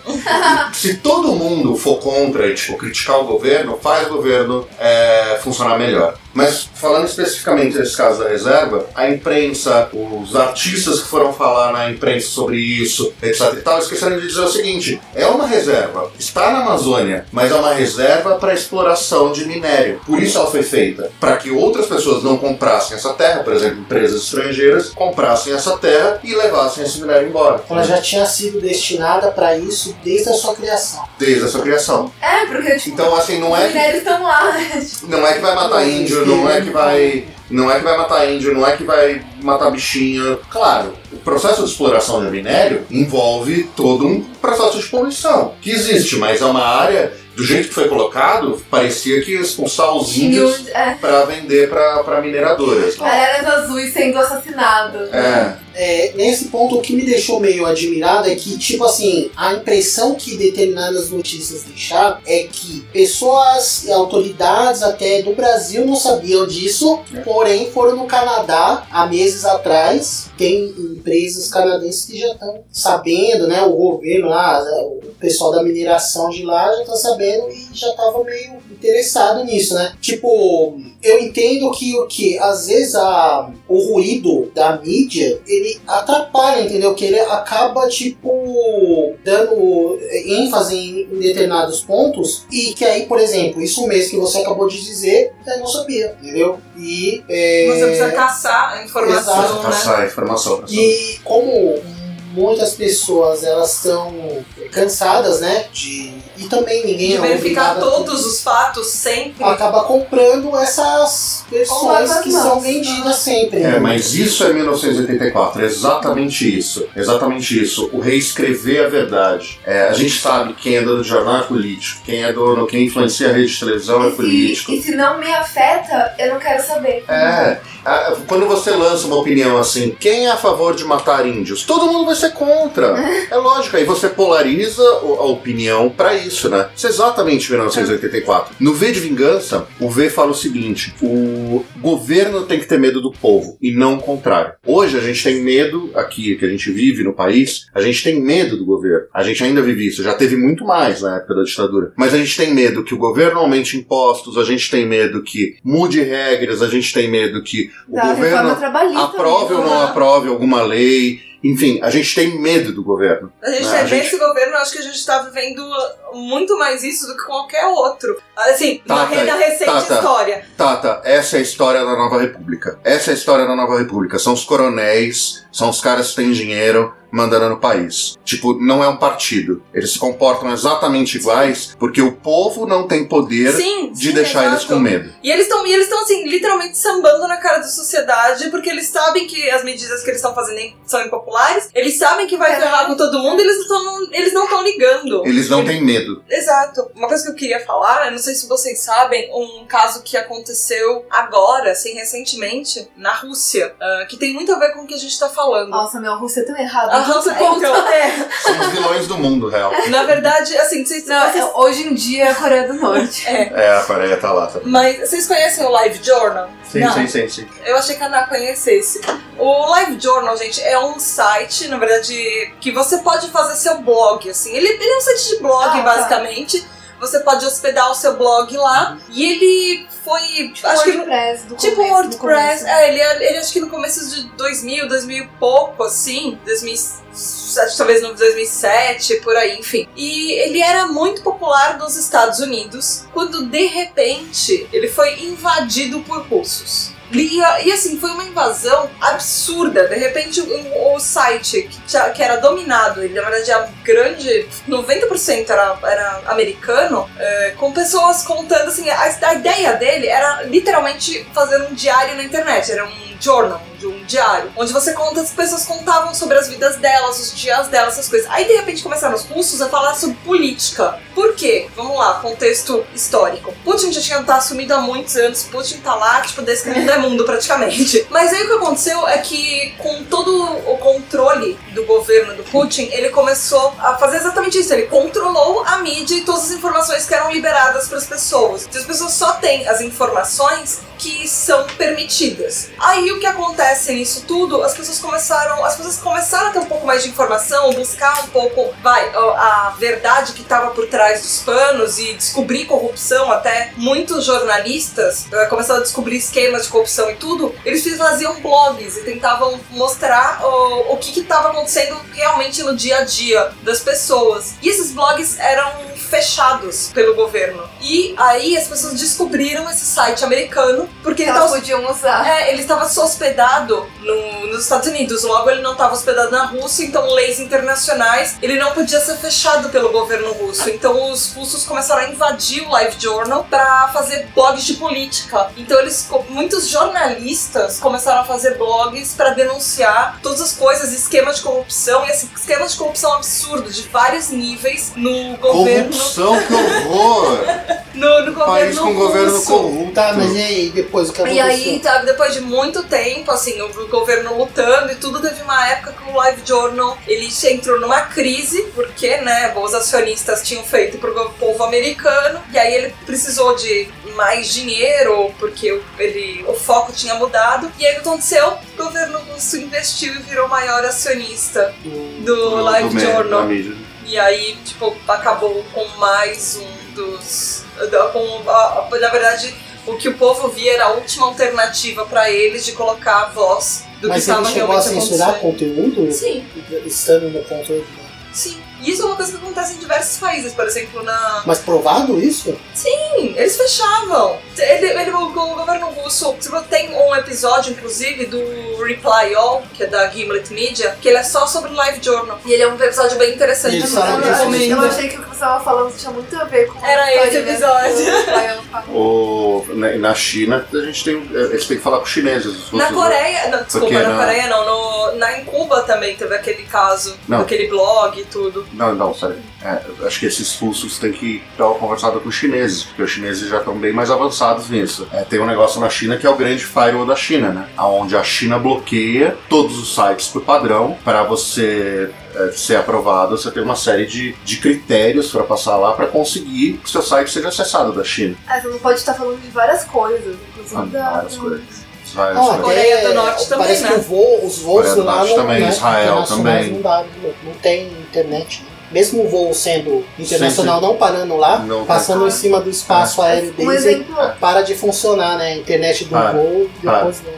Se todo mundo for contra e tipo, criticar o governo, faz o governo é, funcionar melhor. Mas falando especificamente nesse caso da reserva, a imprensa, os artistas que foram falar na imprensa sobre isso, etc e tal, esqueceram de dizer o seguinte: é uma reserva, está na Amazônia, mas é uma reserva para exploração de minério. Por isso ela foi feita, para que outras pessoas não comprassem essa terra, por exemplo, empresas estrangeiras comprassem essa terra e levassem esse minério embora. Ela já tinha sido destinada para isso desde a sua criação. Desde a sua criação. É, porque, tipo, Então, assim, não os é que minérios estão lá, né? Não é que vai matar não é que vai. Não é que vai matar índio, não é que vai matar bichinho. Claro, o processo de exploração de minério envolve todo um processo de poluição, que existe, mas é uma área, do jeito que foi colocado, parecia que ia expulsar os índios É. para vender para mineradoras. Araras azuis sendo assassinados. É, É, nesse ponto, o que me deixou meio admirado é que, tipo assim, a impressão que determinadas notícias deixaram é que pessoas e autoridades até do Brasil não sabiam disso, porém foram no Canadá há meses atrás. Tem empresas canadenses que já estão sabendo, né? O governo lá, o pessoal da mineração de lá já tá sabendo e já tava meio interessado nisso, né? Tipo, eu entendo que o que às vezes a, o ruído da mídia ele atrapalha, entendeu? Que ele acaba tipo dando ênfase em, em determinados pontos e que aí, por exemplo, isso mesmo que você acabou de dizer, eu não sabia, entendeu? E é, Você precisa caçar a informação, Exato, né? passar a informação e como muitas pessoas elas estão cansadas, né? De e também ninguém De é verificar a- todos os fatos sempre. acaba comprando essas versões lava que são vendidas sempre. É, mas isso é 1984, é exatamente isso. Exatamente isso. O reescrever a verdade. É, a gente sabe quem é dono de jornal é político, quem é dono, quem influencia a rede de televisão é E se, político. e se não me afeta, eu não quero saber. É, a- quando você lança uma opinião assim, quem é a favor de matar índios? Todo mundo vai ser contra. É lógico, aí você polariza a opinião pra isso, né? Isso é exatamente 1984. No V de Vingança, o V fala o seguinte: o governo tem que ter medo do povo e não o contrário. Hoje a gente tem medo, aqui que a gente vive no país, a gente tem medo do governo. A gente ainda vive isso, já teve muito mais na época da ditadura. Mas a gente tem medo que o governo aumente impostos, a gente tem medo que mude regras, a gente tem medo que o Da governo aprove ou mesmo, não né? aprove alguma lei. Enfim, a gente tem medo do governo. A gente né? tem A bem gente- esse governo, acho que a gente tá vivendo muito mais isso do que qualquer outro. Assim, Tá, na, tá, re- na recente tá, tá. história. Tata, essa é a história da Nova República. Essa é a história da Nova República. São os coronéis, são os caras que têm dinheiro mandando no país. Tipo, não é um partido. Eles se comportam exatamente iguais porque o povo não tem poder Sim, de sim, deixar eles com medo. E eles estão, eles estão assim, literalmente sambando na cara da sociedade, porque eles sabem que as medidas que eles estão fazendo são impopulares, eles sabem que vai É. ferrar com todo mundo, eles não estão eles não estão ligando. Eles não têm medo. Exato. Uma coisa que eu queria falar, eu não sei se vocês sabem, um caso que aconteceu agora, assim, recentemente, na Rússia, ah, que tem muito a ver com o que a gente tá falando. Nossa, meu, a Rússia é tão errado. A então, é. São os vilões do mundo, real. Na verdade, assim, vocês, Não, vocês- é- hoje em dia é a Coreia do Norte. É, a Coreia tá lá também. mas vocês conhecem o Live Journal? Sim, Não. sim, sim, sim. Eu achei que a Ana conhecesse. O Live Journal, gente, é um site, na verdade, que você pode fazer seu blog, assim. Ele, ele é um site de blog, Ah, tá. Você pode hospedar o seu blog lá. E ele foi. Tipo acho que WordPress do Tipo começo, WordPress, é, ele, ele acho que no começo de 2000, 2000 e pouco, assim, 2007, talvez no 2007, por aí, enfim. E ele era muito popular nos Estados Unidos, quando de repente ele foi invadido por russos. E, e, assim, foi uma invasão absurda. De repente, o, o site que, que era dominado, ele na verdade a grande 90% era, era americano, é, com pessoas contando assim. A, a ideia dele era literalmente fazer um diário na internet, era um journal, de um diário, onde você conta, as pessoas contavam sobre as vidas delas, os dias delas, essas coisas. Aí de repente começaram os russos a falar sobre política. Por quê? Vamos lá, contexto histórico. Putin já tinha tá assumido há muitos anos, Putin tá lá, tipo, descrevendo o mundo praticamente. Mas aí o que aconteceu é que com todo o controle do governo do Putin, ele começou a fazer exatamente isso. Ele controlou a mídia e todas as informações que eram liberadas para as pessoas. Então as pessoas só têm as informações que são permitidas. Aí o que acontece nisso tudo? As pessoas começaram, as pessoas começaram a ter um pouco mais de informação, buscar um pouco, vai, a a verdade que estava por trás dos panos e descobrir corrupção. Até muitos jornalistas eh, começaram a descobrir esquemas de corrupção e tudo. Eles faziam blogs e tentavam mostrar o, o que estava acontecendo realmente no dia a dia das pessoas. E esses blogs eram fechados pelo governo. E aí as pessoas descobriram esse site americano porque Elas tava podiam usar. é, ele estava hospedado no- nos Estados Unidos, logo ele não estava hospedado na Rússia, então leis internacionais, ele não podia ser fechado pelo governo russo. Então os russos começaram a invadir o Live Journal para fazer blogs de política. Então eles, muitos jornalistas começaram a fazer blogs para denunciar todas as coisas, esquemas de corrupção e esse esquema de corrupção absurdo de vários níveis no governo, Corrupção, que horror! no, no País com governo corrupto. Tá, mas e aí, depois o que E aconteceu? aí, tá, depois de muito tempo, assim, o, governo lutando e tudo, teve uma época que o Live Journal, ele entrou numa crise, porque, né, os acionistas tinham feito pro povo americano, e aí ele precisou de mais dinheiro, porque o- ele, o foco tinha mudado, e aí o que aconteceu? O governo russo investiu e virou o maior acionista do, Live me- Journal. da mídia. E aí, tipo, acabou com mais um dos. da- Com, a- a- na verdade, o que o povo via era a última alternativa pra eles de colocar a voz do Mas que ele estava chegou a realmente censurar acontecendo. conteúdo? Sim, Estando no controle. sim. E isso é uma coisa que acontece em diversos países, por exemplo, na. Mas provado isso? Sim, eles fechavam. Ele, ele- o, o governo russo. Tem um episódio, inclusive, do Reply All, que é da Gimlet Media, que ele é só sobre o Live Journal. E ele é um episódio bem interessante. Eles eu Eu, eu, achei que o que você estava falando tinha muito a ver com Era esse história episódio. O, na, na China, a gente tem. Eles têm que falar com os chineses. os Na russos, Coreia, não, desculpa, na na- Coreia não, no, na, em Cuba também teve aquele caso, Não. aquele blog e tudo. Não, não, sério. É, acho que esses russos têm que dar uma conversada com os chineses, porque os chineses já estão bem mais avançados nisso. É, tem um negócio na China que é o grande firewall da China, né? Onde a China bloqueia todos os sites por padrão para você é, ser aprovado. Você tem uma série de, de critérios para passar lá para conseguir que seu site seja acessado da China. Ah, você não pode estar falando de várias coisas, inclusive Ah, da. várias coisas. Várias Ah, coisas. Coreia do Norte também, Parece né? que o voo, os voos Coreia do lá Norte não, também, né, Israel também. Não, dá, não, tem internet. Mesmo o voo sendo internacional não parando lá, Não passando tem. em cima do espaço aéreo Um deles, exemplo, para de funcionar, né? A internet do Para. voo depois não.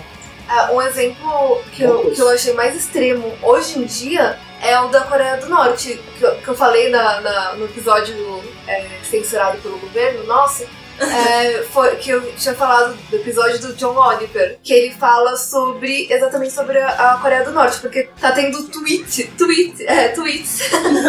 ah, um exemplo que eu, que eu achei mais extremo hoje em dia é o da Coreia do Norte, que eu, que eu falei na, na- no episódio é, censurado pelo governo nosso. É, foi que eu tinha falado do episódio do John Oliver, que ele fala sobre exatamente sobre a, a Coreia do Norte, porque tá tendo tweet, tweet, é, tweets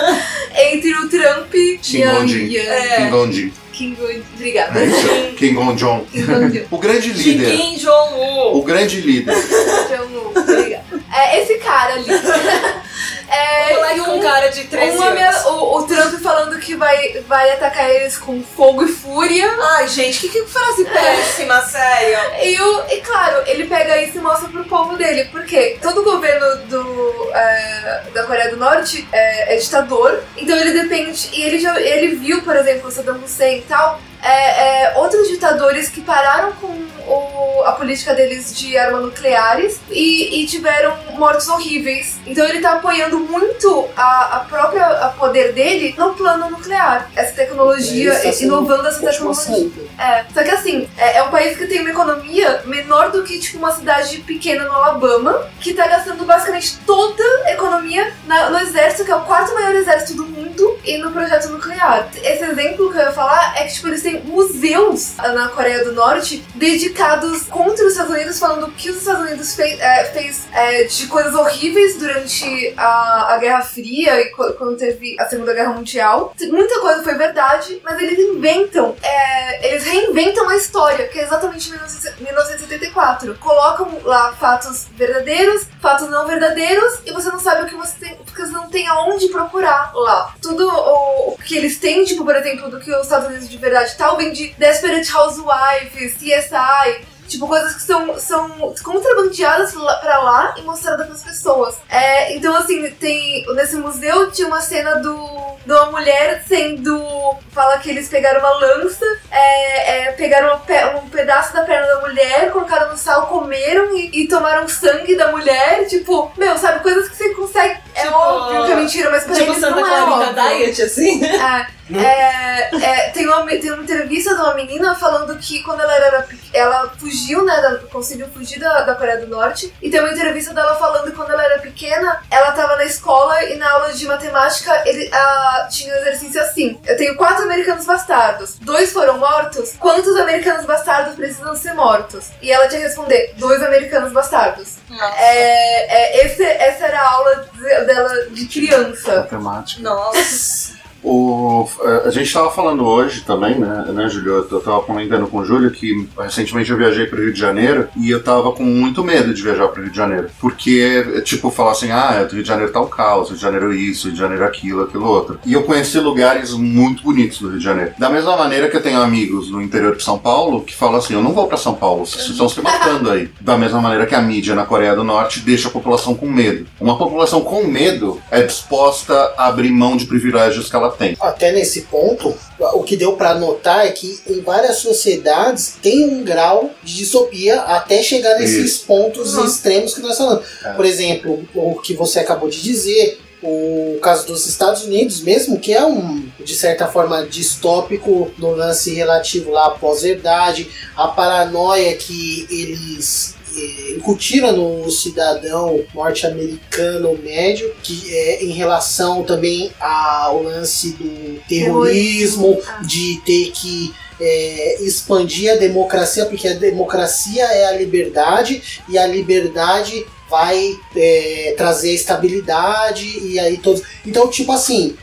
entre o Trump e Kim e a- É. Kim Gong-ji. Kim Jong- Obrigada. É? Kim. Kim Jong-un. O grande líder. Kim Jong-un. O grande líder. Jong-un, obrigada. É, esse cara ali. É, O moleque e com cara de 13 uma anos. o, o Trump falando que vai, vai atacar eles com fogo e fúria. Ai, gente, que, que frase péssima, sério. E, o, e claro, ele pega isso e mostra pro povo dele. Porque todo o governo do, é, da Coreia do Norte é, é ditador. Então ele depende. E ele, já, ele viu, por exemplo, o Saddam Hussein e tal. É, é, outros ditadores que pararam com o- a política deles de armas nucleares e, e tiveram mortes horríveis. Então ele tá apoiando muito a, a própria a poder dele no plano nuclear. Essa tecnologia, Isso tá inovando essa Ótima tecnologia. É, só que assim, é, é um país que tem uma economia menor do que tipo uma cidade pequena no Alabama, que tá gastando basicamente toda a economia na- no exército, que é o quarto maior exército do mundo, e no projeto nuclear. Esse exemplo que eu ia falar é que tipo, eles têm museus na Coreia do Norte dedicados contra os Estados Unidos, falando que os Estados Unidos fez, é, fez é, de coisas horríveis durante a, a Guerra Fria e qu- quando teve a Segunda Guerra Mundial. Muita coisa foi verdade, mas eles inventam é, eles reinventam a história, que é exatamente 19- 1974. Colocam lá fatos verdadeiros, fatos não verdadeiros, e você não sabe o que você tem, porque você não tem aonde procurar lá. Tudo o, o que eles têm, tipo, por exemplo, do que os Estados Unidos de verdade tal, vem de Desperate Housewives, CSI, Tipo, coisas que são, são contrabandeadas pra lá e mostradas pras pessoas. É, então, assim, tem. Nesse museu tinha uma cena do. De uma mulher sendo. Fala que eles pegaram uma lança, é, é, pegaram um pedaço da perna da mulher, colocaram no sal, comeram e, e tomaram sangue da mulher. Tipo, meu, sabe? Coisas que você consegue. É Tipo, óbvio que é mentira, mas pra Tipo eles Santa não é Clarita óbvio. Diet, assim. É, é, é, tem uma, tem uma entrevista de uma menina falando que quando ela era ela fugiu, né? da- conseguiu fugir da, da Coreia do Norte. E tem uma entrevista dela falando que quando ela era pequena, ela tava na escola e na aula de matemática ele, ah, tinha um exercício assim: Eu tenho quatro americanos bastardos, dois foram mortos. Quantos americanos bastardos precisam ser mortos? E ela tinha que responder: dois americanos bastardos. Nossa. É, é, esse, essa era a aula de- dela de criança. Matemática. Nossa. O, a gente estava falando hoje também, né, né Júlio? Eu estava comentando com o Júlio que recentemente eu viajei para o Rio de Janeiro e eu tava com muito medo de viajar para o Rio de Janeiro. Porque, tipo, falar assim, ah, o Rio de Janeiro tá o caos, Rio de Janeiro isso, Rio de Janeiro aquilo, aquilo outro. E eu conheci lugares muito bonitos do Rio de Janeiro. Da mesma maneira que eu tenho amigos no interior de São Paulo que falam assim, eu não vou para São Paulo, vocês estão se matando aí. Da mesma maneira que a mídia na Coreia do Norte deixa a população com medo. Uma população com medo é disposta a abrir mão de privilégios que ela tem. Até nesse ponto, o que deu pra notar é que em várias sociedades tem um grau de distopia até chegar nesses pontos Uhum. extremos que nós falamos. É. Por exemplo, o que você acabou de dizer, o caso dos Estados Unidos mesmo, que é um, de certa forma, distópico no lance relativo lá à pós-verdade, a paranoia que eles eh, incutiram no cidadão norte-americano médio, que é em relação também ao lance do terrorismo, Ah. de ter que é, expandir a democracia, porque a democracia é a liberdade e a liberdade vai é, trazer estabilidade e aí todos. Então, tipo assim,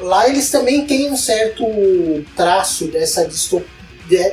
lá eles também têm um certo traço dessa distopia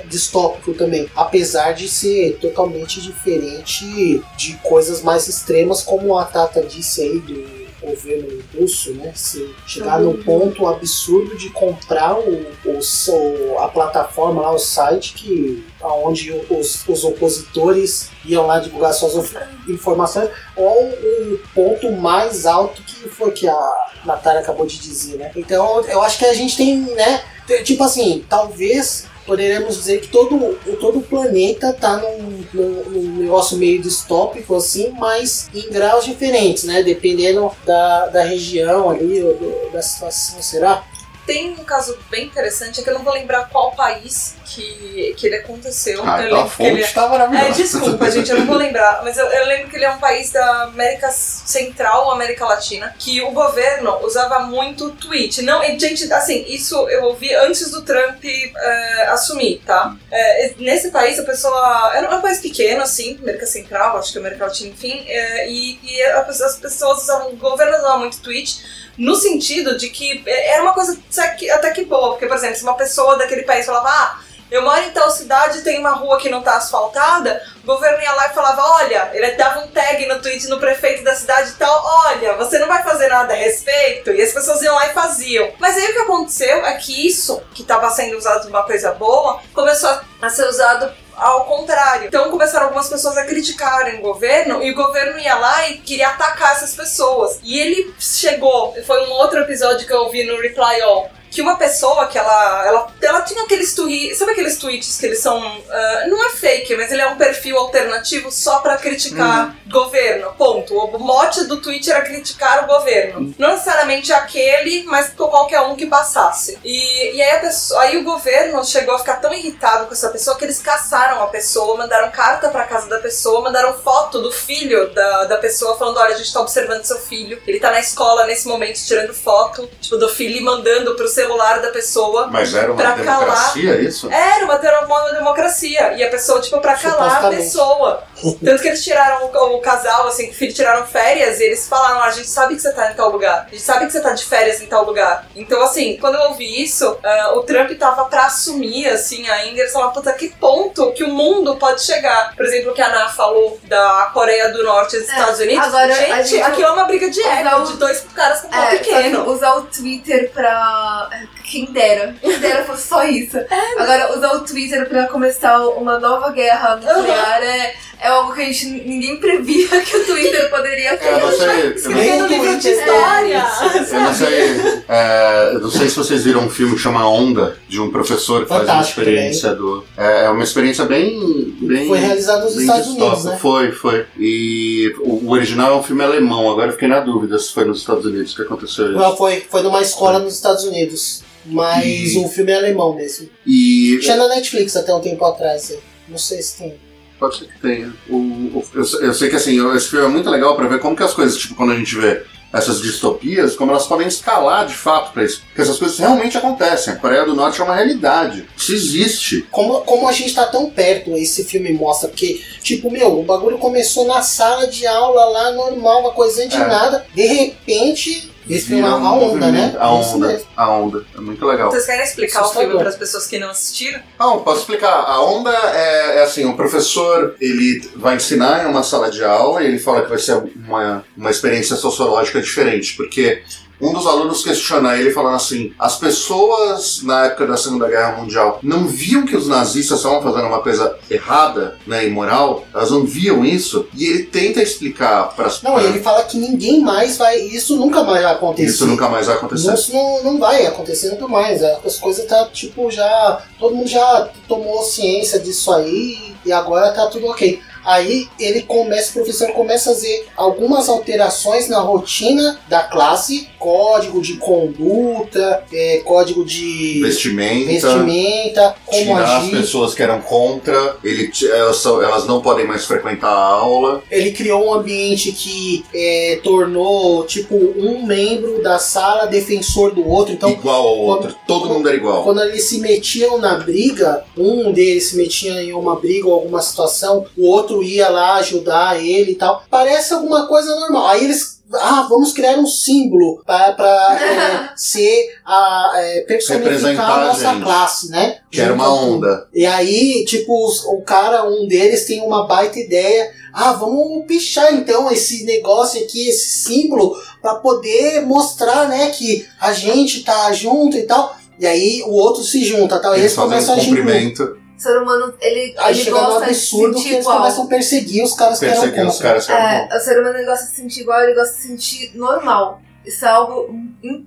distópico também, apesar de ser totalmente diferente de coisas mais extremas, como a Tata disse aí do governo russo, né? Se chegar no ponto absurdo de comprar o, o, a plataforma lá, o site que onde os, os opositores iam lá divulgar suas informações, ou o ponto mais alto que foi que a Natália acabou de dizer, né? Então eu acho que a gente tem, né? Tipo assim, talvez poderemos dizer que todo, todo o planeta tá num, num, num negócio meio distópico, assim, mas em graus diferentes, né? Dependendo da, da região ali, da situação, será? Tem um caso bem interessante, é que eu não vou lembrar qual país que, que ele aconteceu. Ah, eu a que ele fonte tá maravilhosa. É, desculpa, gente, eu não vou lembrar, mas eu, eu lembro que ele é um país da América Central ou América Latina, que o governo usava muito tweet. Não, e, gente, assim, isso eu ouvi antes do Trump é, assumir, tá? É, nesse país, a pessoa. Era um país pequeno, assim, América Central, acho que América Latina, enfim, é, e, e as pessoas usavam, o governo usava muito tweet. No sentido de que é, era uma coisa até que- boa, porque, por exemplo, se uma pessoa daquele país falava, ah, eu moro em tal cidade, tem uma rua que não tá asfaltada, o governo ia lá e falava, olha, ele dava um tag no tweet no prefeito da cidade e tal, olha, você não vai fazer nada a respeito, e as pessoas iam lá e faziam. Mas aí o que aconteceu é que isso, que estava sendo usado uma coisa boa, começou a ser usado ao contrário. Então começaram algumas pessoas a criticarem o governo e o governo ia lá e queria atacar essas pessoas. E ele chegou, foi um outro episódio que eu ouvi no Reply All, que uma pessoa que ela, ela, ela tinha aqueles tweets, sabe aqueles tweets que eles são, ah, não é fake, mas ele é um perfil alternativo só pra criticar governo, ponto. O mote do tweet era criticar o governo. Não necessariamente aquele, mas qualquer um que passasse. E, e aí, a pessoa, aí o governo chegou a ficar tão irritado com essa pessoa que eles caçaram a pessoa, mandaram carta pra casa da pessoa, mandaram foto do filho da, da pessoa falando, olha, a gente tá observando seu filho, ele tá na escola nesse momento tirando foto, tipo, do filho e mandando pro celular da pessoa. Mas era uma Pra democracia isso? Era uma, ter- uma democracia. E a pessoa, tipo, pra calar a pessoa. Tanto que eles tiraram o, o casal, assim, que o filho tiraram férias e eles falaram: "Ah, a gente sabe que você tá em tal lugar. A gente sabe que você tá de férias em tal lugar. Então, assim, quando eu ouvi isso, ah, o Trump tava pra assumir, assim, ainda. Eles falaram: puta, que ponto que o mundo pode chegar. Por exemplo, o que a Ana falou da Coreia do Norte e dos É, Estados Unidos. agora a gente, gente- aquilo é uma briga de ego o- de dois caras com pau É, pequeno. usar o Twitter pra. Quem dera. Quem dera fosse só isso. Agora, usar o Twitter pra começar uma nova guerra nuclear é, é algo que a gente ninguém previa que o Twitter poderia É, eu não sei. eu não- Escrevendo livro de história. Eu não sei, é, eu não sei se vocês viram um filme que chama Onda, de um professor que faz uma Fantástico experiência do. É é uma experiência bem. bem Foi realizado nos bem Estados distópica. Unidos, né? Foi, foi. E o, o original é um filme alemão, agora eu fiquei na dúvida se foi nos Estados Unidos que aconteceu isso. Não, foi, foi numa escola nos Estados Unidos. Mas E- o filme é alemão mesmo. E Tinha na Netflix até um tempo atrás. Não sei se tem. Pode ser que tenha. O, o- eu, eu sei que assim, esse filme é muito legal pra ver como que as coisas, tipo, quando a gente vê essas distopias, como elas podem escalar de fato pra isso. Porque essas coisas realmente acontecem. A Coreia do Norte é uma realidade. Isso existe. Como, como a gente tá tão perto, esse filme mostra que, tipo, meu, o bagulho começou na sala de aula lá, normal, uma coisinha de É. nada. De repente, esse filme é a onda, né? A Isso onda. A onda. É muito legal. Vocês querem explicar o filme para as pessoas que não assistiram? Não, posso explicar. A onda é, é assim, o professor ele vai ensinar em uma sala de aula e ele fala que vai ser uma, uma experiência sociológica diferente, porque um dos alunos questiona ele falando assim, as pessoas na época da Segunda Guerra Mundial não viam que os nazistas estavam fazendo uma coisa errada, né, imoral, elas não viam isso, e ele tenta explicar para as Não, ele fala que ninguém mais vai. Isso nunca mais vai acontecer. isso nunca mais vai acontecer. Isso não, não vai acontecer nunca mais. As coisas tá tipo já. Todo mundo já tomou ciência disso aí e agora tá tudo ok. Aí ele começa, o professor começa a fazer algumas alterações na rotina da classe, código de conduta, é, código de Vestimenta. vestimenta, como Tirar as agir. pessoas que eram contra, ele, elas, elas não podem mais frequentar a aula. Ele criou um ambiente que é, tornou tipo um membro da sala defensor do outro. Então igual ao outro. Todo mundo era igual. Quando eles se metiam na briga, um deles se metia em uma briga ou alguma situação, o outro ia lá ajudar ele e tal. Parece alguma coisa normal. Aí eles. Ah, vamos criar um símbolo para ser a é, personificar Representar a nossa gente. classe, né? Que era uma onda. E aí, tipo, os- o cara, um deles tem uma baita ideia. Ah, vamos pichar então esse negócio aqui, esse símbolo, para poder mostrar, né, que a gente tá junto e tal. E aí o outro se junta, tal. E Eles eles começam um a cumprimento, O ser humano, ele, Aí ele chega no gosta de se absurdo que sentir eles igual. começam a perseguir os caras que eram perseguir os caras que eram É, o ser humano ele gosta de se sentir igual, ele gosta de se sentir normal. Isso é algo.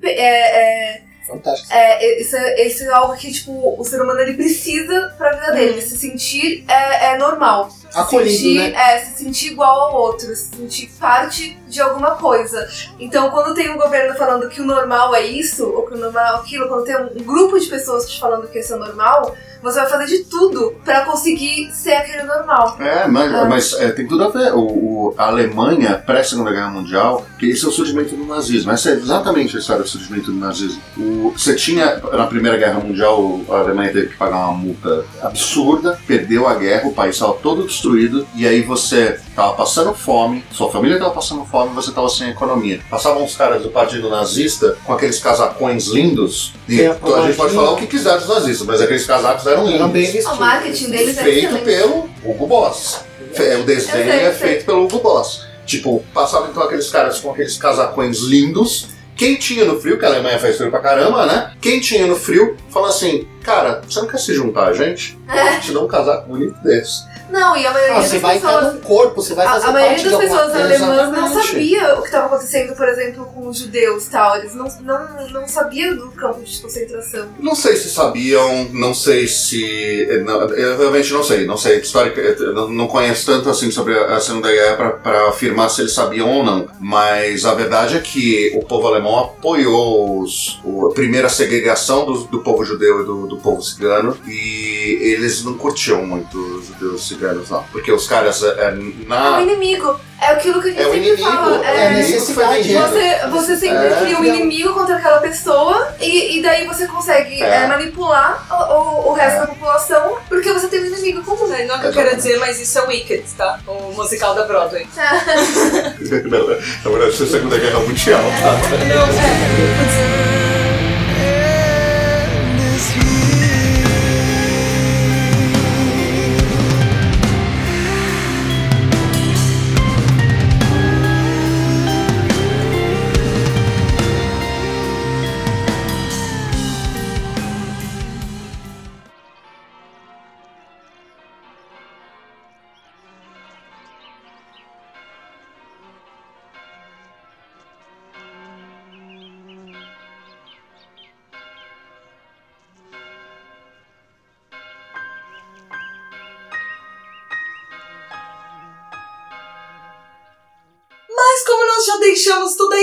É, é, Fantástico. é, isso, é, isso é algo que, tipo, o ser humano ele precisa pra vida dele. Se sentir é, é normal. Se Acolhido, sentir, né? É, se sentir igual ao outro, se sentir parte de alguma coisa. Então, quando tem um governo falando que o normal é isso, ou que o normal é aquilo, quando tem um, grupo de pessoas te falando que esse é normal, você vai fazer de tudo pra conseguir ser aquele normal. É, mas, Ah. mas, é, tem tudo a ver. O, o- a Alemanha, pré-Segunda Guerra Mundial, que esse é o surgimento do nazismo. Essa é exatamente a história do surgimento do nazismo. O, você tinha, na Primeira Guerra Mundial, a Alemanha teve que pagar uma multa absurda, perdeu a guerra, o país estava todo destruído, e aí você estava passando fome, sua família estava passando fome, você estava sem economia. Passavam os caras do partido nazista com aqueles casacões lindos, e a então a gente pode falar o que quiser dos nazistas, mas aqueles casacos eram Eram bem O marketing deles é feito excelente. pelo Hugo Boss. Fe- O desenho sei, é feito pelo Hugo Boss. Tipo, passavam então aqueles caras com aqueles casacões lindos. Quem tinha no frio, que a Alemanha faz frio pra caramba, né? Quem tinha no frio, fala assim: Cara, você não quer se juntar a gente? É. Te dá um casaco bonito desse. Não, e a maioria Ah, das você vai estar pessoas. num corpo, você vai A, fazer a parte maioria das pessoas alemãs não sabia o que estava acontecendo, por exemplo, com os judeus e tal. Eles não, não, não sabiam do campo de concentração. Não sei se sabiam, não sei se. não, eu realmente não sei. Não sei, histórica, eu não, conheço tanto assim sobre a Segunda Guerra pra- pra afirmar se eles sabiam ou não. Mas a verdade é que o povo alemão apoiou os, o- a primeira segregação do, do povo judeu e do, do povo cigano. E eles não curtiam muito os judeus ciganos lá. Porque os caras é, é, É o na. inimigo. É aquilo que a gente É o sempre inimigo. fala. É a necessidade, né? Você, você sempre É, cria um inimigo contra aquela pessoa e, e daí você consegue É. é, manipular o, o- resto É. da população porque você tem um inimigo comum. Não é o que eu quero dizer, mas isso é Wicked, tá? O musical da Broadway. Na verdade, isso é a Segunda Guerra Mundial, tá? Não, é.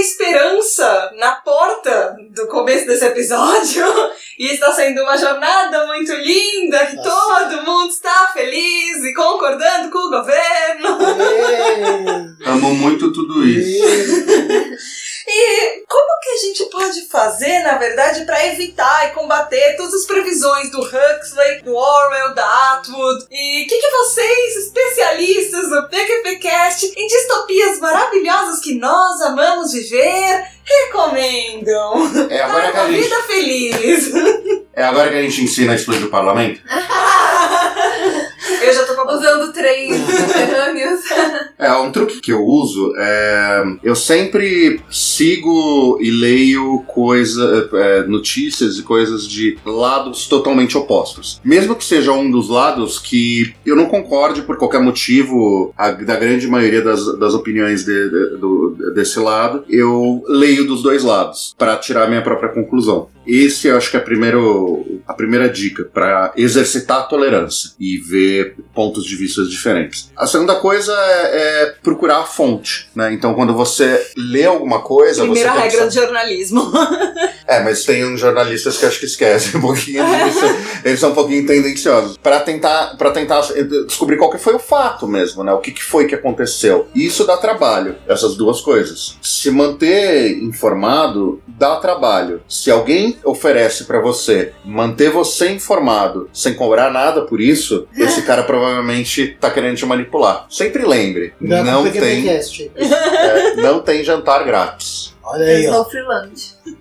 Esperança na porta do começo desse episódio, E está sendo uma jornada muito linda, que Nossa. todo mundo está feliz e concordando com o governo. Amo muito tudo isso. E como que a gente pode fazer, na verdade, para evitar e combater todas as previsões do Huxley, do Orwell, da Atwood? E o que, que vocês, especialistas do PQPcast, em distopias maravilhosas que nós amamos viver, recomendam? É agora que a uma gente, vida feliz. é agora que a gente ensina a explodir o parlamento? Eu já tô Usando trens subterrâneos. É, um truque que eu uso é. Eu sempre sigo e leio coisa, é, notícias e coisas de lados totalmente opostos. Mesmo que seja um dos lados que eu não concorde por qualquer motivo, a, da grande maioria das, das opiniões de- de- do- desse lado, eu leio dos dois lados para tirar a minha própria conclusão. Esse eu acho que é a, primeiro, a primeira dica para exercitar a tolerância e ver pontos de vista diferentes. A segunda coisa é, é procurar a fonte, né? Então, quando você lê alguma coisa, Primeira você regra do jornalismo. É, mas tem uns jornalistas que acho que esquecem um pouquinho disso. Eles são um pouquinho tendenciosos. Para tentar, para tentar descobrir qual que foi o fato mesmo, né? O que, que foi que aconteceu. E isso dá trabalho, essas duas coisas. Se manter informado dá trabalho. Se alguém oferece para você manter você informado sem cobrar nada por isso, esse cara provavelmente tá querendo te manipular. Sempre lembre, não o tem, é, não tem jantar grátis. Olha aí, ó.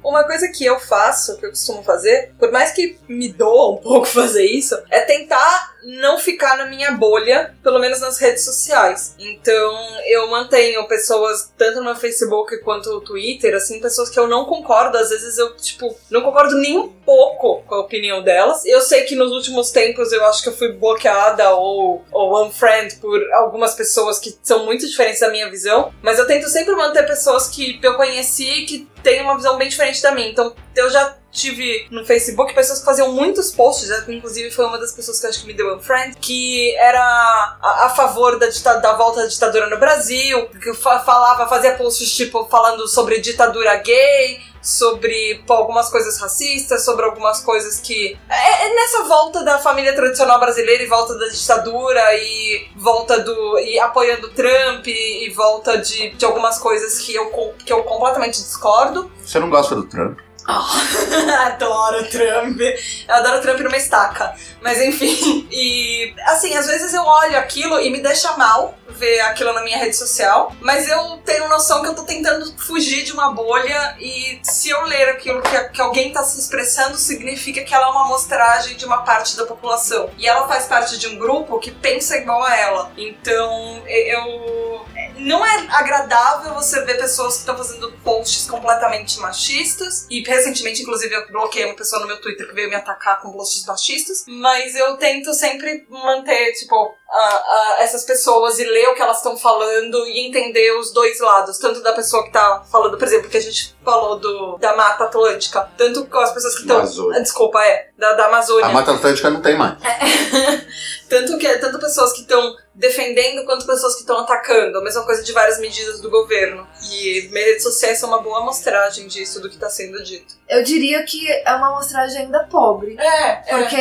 Uma coisa que eu faço, que eu costumo fazer, por mais que me doa um pouco fazer isso, é tentar não ficar na minha bolha, pelo menos nas redes sociais. Então, eu mantenho pessoas, tanto no Facebook quanto no Twitter, assim, pessoas que eu não concordo. Às vezes eu, tipo, não concordo nem um pouco com a opinião delas. Eu sei que nos últimos tempos eu acho que eu fui bloqueada ou, ou unfriend por algumas pessoas que são muito diferentes da minha visão, mas eu tento sempre manter pessoas que eu conheci que têm uma visão bem diferente da minha. Então, eu já tive no Facebook pessoas que faziam muitos posts, inclusive foi uma das pessoas que acho que me deu unfriend, que era a, a favor da, da volta da ditadura no Brasil, que fa- falava, fazia posts tipo falando sobre ditadura gay, sobre pô, algumas coisas racistas, sobre algumas coisas que. É, é nessa volta da família tradicional brasileira e volta da ditadura e volta do. e apoiando Trump e, e volta de, de algumas coisas que eu, que eu completamente discordo. Você não gosta do Trump? adoro Trump. Eu adoro Trump numa estaca. Mas enfim. E assim, às vezes eu olho aquilo e me deixa mal ver aquilo na minha rede social. Mas eu tenho noção que eu tô tentando fugir de uma bolha. E se eu ler aquilo que, que alguém tá se expressando, significa que ela é uma amostragem de uma parte da população. E ela faz parte de um grupo que pensa igual a ela. Então eu. Não é agradável você ver pessoas que estão fazendo posts completamente machistas. E recentemente, inclusive, eu bloqueei uma pessoa no meu Twitter que veio me atacar com posts machistas. Mas eu tento sempre manter, tipo, a- a- essas pessoas e ler o que elas estão falando e entender os dois lados. Tanto da pessoa que tá falando, por exemplo, que a gente falou do, da Mata Atlântica. Tanto com as pessoas que estão. Amazônia. Desculpa, é. Da, da Amazônia. A Mata Atlântica não tem mais. tanto que tanto pessoas que estão defendendo quanto pessoas que estão atacando. A mesma coisa de várias medidas do governo. E redes sociais são uma boa amostragem disso, do que está sendo dito. Eu diria que é uma amostragem ainda pobre. É, Porque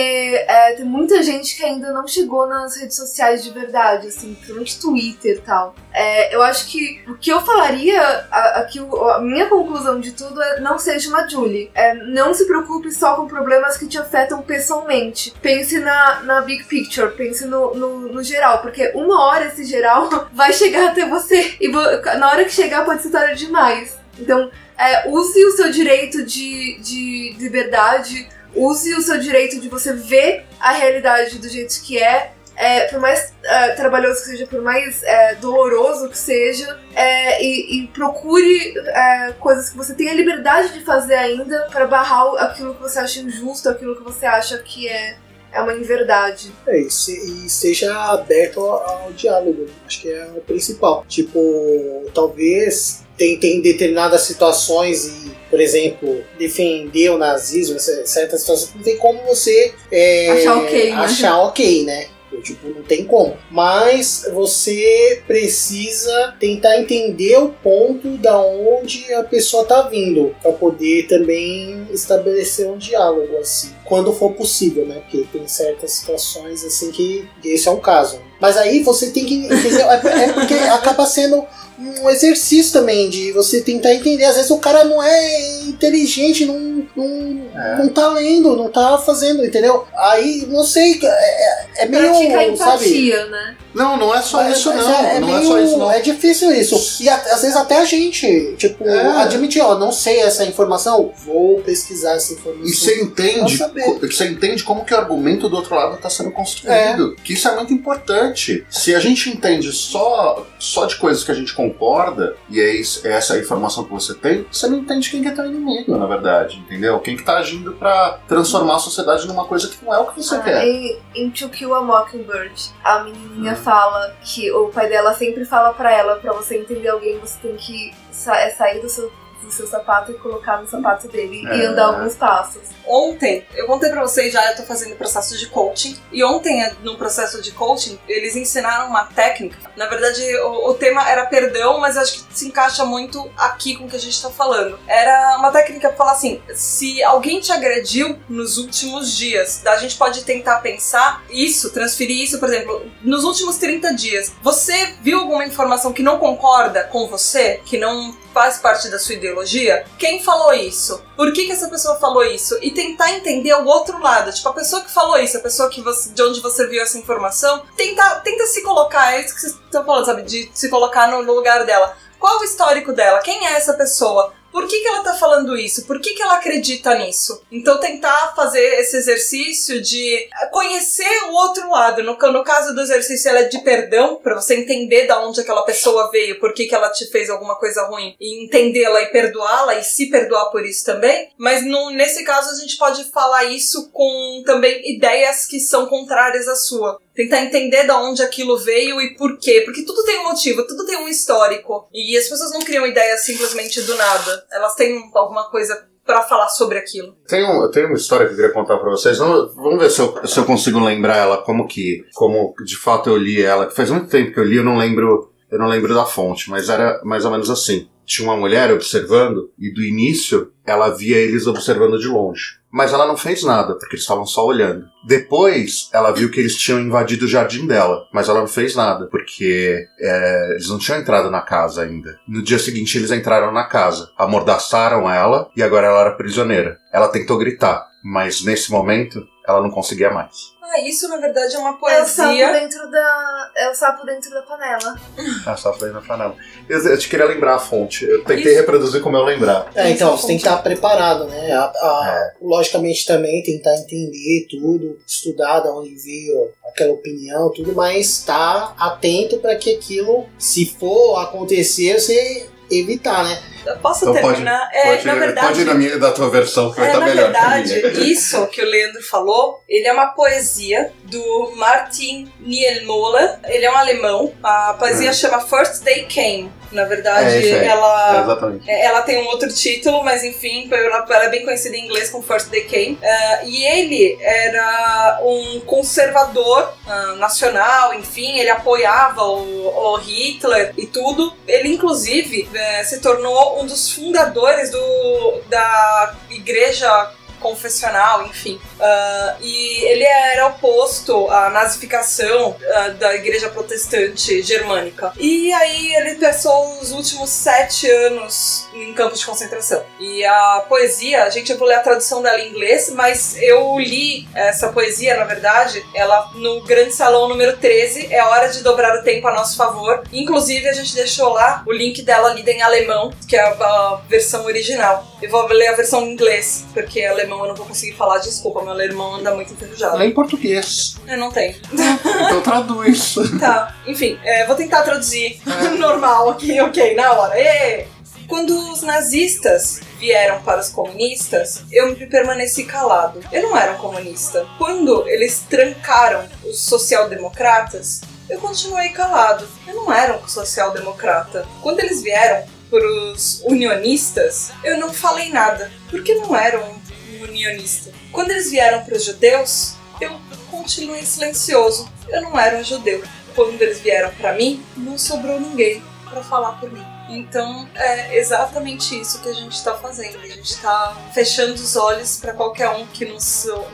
é, tem muita gente que ainda não chegou nas redes sociais de verdade, assim, principalmente Twitter e tal. É, eu acho que o que eu falaria, a, aqui, o- a minha conclusão de tudo é não seja uma Julie. É, não se preocupe só com problemas que te afetam pessoalmente. Pense na, na big picture, pense no, no, no geral, porque uma hora esse geral vai chegar até você. E na hora que chegar pode ser tarde demais. Então, é, use o seu direito de, de liberdade, use o seu direito de você ver a realidade do jeito que é. é, por mais é, trabalhoso que seja, por mais é, doloroso que seja, é, e, e procure é, coisas que você tenha liberdade de fazer ainda para barrar aquilo que você acha injusto, aquilo que você acha que é, é uma inverdade. É, e, se- e seja aberto ao, ao diálogo. Acho que é o principal. Tipo, talvez tem, tem determinadas situações e, por exemplo, defender o nazismo, cer- certas situações, não tem como você é, Achar ok, né? achar ok, né? Tipo, não tem como. Mas você precisa tentar entender o ponto da onde a pessoa tá vindo para poder também estabelecer um diálogo assim, quando for possível, né? Porque tem certas situações assim que esse é um caso. Mas aí você tem que entender, é é porque acaba sendo um exercício também de você tentar entender. Às vezes o cara não é inteligente, não, não, É. não tá lendo, não tá fazendo, entendeu? Aí, não sei, é, é meio, Pratica sabe? empatia, né? Não, não é só Mas- isso mas não. É, não é meio- só isso não. é difícil isso. E a- às vezes até a gente, tipo, É. admitir, ó, não sei essa informação, vou pesquisar essa informação. E você entende, você entende como que o argumento do outro lado está sendo construído. Que isso é muito importante. Se a gente entende só, só de coisas que a gente concorda, e é isso- é essa a informação que você tem, você não entende quem que é teu inimigo, na verdade, entendeu? Quem que tá agindo pra transformar a sociedade numa coisa que não é o que você Ah, quer. em, em To Kill a Mockingbird, a menininha Hum. Fala que o pai dela sempre fala pra ela, pra você entender alguém, você tem que sa- é sair do seu, do seu sapato e colocar no sapato dele e É. andar alguns passos. Ontem, eu contei pra vocês já, eu tô fazendo processo de coaching. E ontem, no processo de coaching, eles ensinaram uma técnica. Na verdade, o, o tema era perdão, mas acho que se encaixa muito aqui com o que a gente tá falando. Era uma técnica pra falar assim: se alguém te agrediu nos últimos dias, a gente pode tentar pensar isso, transferir isso, por exemplo, nos últimos 30 dias. Você viu alguma informação que não concorda com você, que não faz parte da sua ideologia? Quem falou isso? Por que, que essa pessoa falou isso? E tentar entender o outro lado. Tipo, a pessoa que falou isso, a pessoa que você, de onde você viu essa informação, tenta, tenta se colocar, é isso que vocês estão falando, sabe? De se colocar no, no lugar dela. Qual o histórico dela? Quem é essa pessoa? Por que, que ela tá falando isso? Por que, que ela acredita nisso? Então, tentar fazer esse exercício de conhecer o outro lado. No, no caso do exercício, ela é de perdão, pra você entender da onde aquela pessoa veio, por que, que ela te fez alguma coisa ruim, e entendê-la e perdoá-la e se perdoar por isso também. Mas no, nesse caso, a gente pode falar isso com também ideias que são contrárias à sua. Tentar entender da onde aquilo veio e por quê. Porque tudo tem um motivo, tudo tem um histórico. E as pessoas não criam ideias simplesmente do nada. Elas têm alguma coisa pra falar sobre aquilo. Tem, um, tenho uma história que eu queria contar pra vocês. Vamos, vamos ver se eu, se eu consigo lembrar ela, como que, como de fato eu li ela. Faz muito tempo que eu li, eu não lembro, eu não lembro da fonte, mas era mais ou menos assim. Tinha uma mulher observando e do início ela via eles observando de longe. Mas ela não fez nada, porque eles estavam só olhando. Depois, ela viu que eles tinham invadido o jardim dela, mas ela não fez nada, porque é, eles não tinham entrado na casa ainda. No dia seguinte, eles entraram na casa, amordaçaram ela e agora ela era prisioneira. Ela tentou gritar, mas nesse momento, ela não conseguia mais. Ah, isso na verdade é uma É o sapo poesia. dentro da. É o sapo dentro da panela. Ah, só falei na panela. Eu, eu te queria lembrar a fonte. Eu tentei Isso. reproduzir como eu lembrar. É, então, você tem que estar preparado, né? A- a- Logicamente também tentar entender tudo, estudar de onde veio aquela opinião, tudo, mas estar atento para que aquilo, se for acontecer, você evitar, né? Posso Então pode, terminar? é, pode, na verdade, pode ir na minha, da tua versão, que vai É, estar na melhor que a verdade, isso que o Leandro falou, ele é uma poesia do Martin Niemöller. Ele é um alemão. A poesia Hum. chama First Day Came. Na verdade, É. É, ela exatamente. é, Ela tem um outro título, mas enfim, ela ela é bem conhecida em inglês como First Day Came. Ah, e ele era um conservador ah, nacional, enfim, ele apoiava o, o Hitler e tudo. Ele, inclusive, eh, se tornou um dos fundadores do, da igreja confessional, enfim. Ah, e ele era oposto à nazificação ah, da igreja protestante germânica. E aí ele passou os últimos sete anos em campos de concentração. E a poesia, gente, eu vou ler a tradução dela em inglês, mas eu li essa poesia, na verdade, ela no Grande Salão número 13, é hora de dobrar o tempo a nosso favor. Inclusive, a gente deixou lá o link dela lida em alemão, que é a, a versão original. Eu vou ler a versão em inglês, porque alemão eu não vou conseguir falar, desculpa, meu alemão anda muito enferrujado. Lê em português. Eu não tenho. Então traduz. Tá, enfim, é, vou tentar traduzir normal aqui, ok, na hora. Ê! Quando os nazistas vieram para os comunistas, eu me permaneci calado. Eu não era um comunista. Quando eles trancaram os social-democratas, eu continuei calado. Eu não era um social-democrata. Quando eles vieram para os unionistas, eu não falei nada, porque não era um unionista. Quando eles vieram para os judeus, eu continuei silencioso. Eu não era um judeu. Quando eles vieram pra mim, não sobrou ninguém pra falar por mim. Então é exatamente isso que a gente tá fazendo. A gente tá fechando os olhos pra qualquer um que não,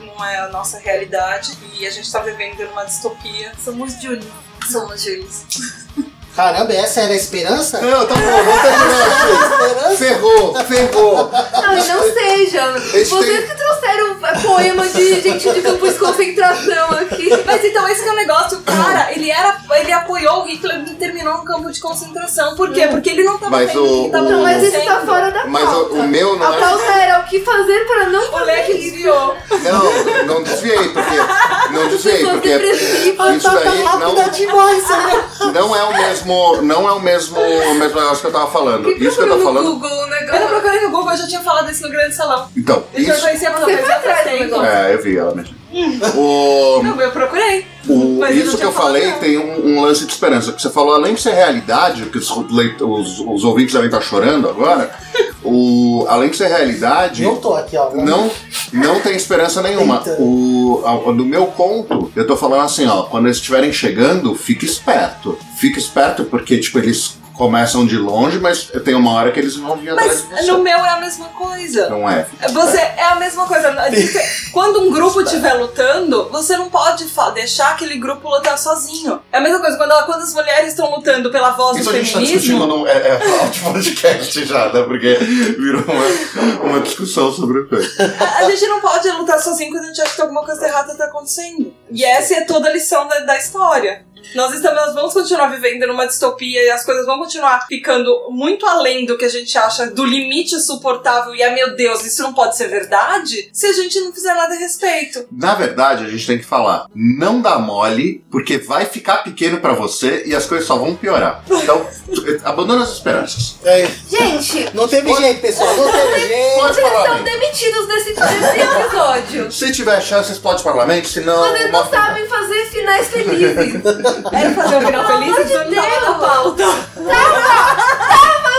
não é a nossa realidade e a gente tá vivendo numa distopia. Somos Julie. Somos Jules. Caramba, essa era a esperança? Não, tá bom, vamos terminar. Ferrou, ferrou. Não, e não seja. Vocês tem- que trouxeram é, poema de gente de campo de concentração aqui. Mas então esse que é o negócio, o cara, ele era. ele apoiou o Hitler e terminou no campo de concentração. Por quê? Porque ele não tava Mas o- o tava o- Não, mas isso tá fora da Mas o, pauta. o meu não A é. pauta era o que fazer para não O fazer isso. desviou. Não, não desviei, porque. Não desviei, porque. Isso daí não, Rápida demais, né? não é o mesmo. Não é o mesmo, o mesmo negócio que eu tava falando. Que Isso que eu no falando. Google o Eu não procurei no Google, eu já tinha falado isso no grande salão. Então, Eu já isso. conhecia a pessoa foi atrás do negócio. É, eu vi ela mesmo. O, Não, eu procurei. o- eu isso que eu falei não. tem um, um lance de esperança. Que você falou, além de ser realidade, que os, os, os ouvintes devem estar chorando agora, o, além de ser realidade. Eu tô aqui, ó. Não, não tem esperança nenhuma. Eita. O, a- no meu conto, eu tô falando assim, ó, quando eles estiverem chegando, fique esperto. Fique esperto, porque, tipo, eles começam de longe, mas tem uma hora que eles vão vir atrás de Mas você. no meu é a mesma coisa. Não é? Você é a mesma coisa. Quando um grupo estiver lutando, você não pode deixar aquele grupo lutar sozinho. É a mesma coisa quando, quando as mulheres estão lutando pela voz Isso do a gente tá discutindo feminismo. num é, é, podcast já, né? Porque virou uma, uma discussão sobre o coisa. A, a gente não pode lutar sozinho quando a gente acha que alguma coisa errada tá acontecendo. E essa é toda a lição da, da história. Nós, estamos, nós vamos continuar vivendo numa distopia e as coisas vão continuar ficando muito além do que a gente acha do limite suportável e, ah, meu Deus, isso não pode ser verdade se a gente não fizer nada a respeito. Na verdade, a gente tem que falar, não dá mole, porque vai ficar pequeno pra você e as coisas só vão piorar. Então, abandona as esperanças. É, Gente, não teve jeito, pessoal. Não teve jeito. Pode vocês falar, bem. demitidos desse, desse episódio. Se tiver chance, explode o parlamento, senão. Vocês não uma- sabem fazer finais felizes. Era fazer um final feliz, amor de não tava na Deus. pauta.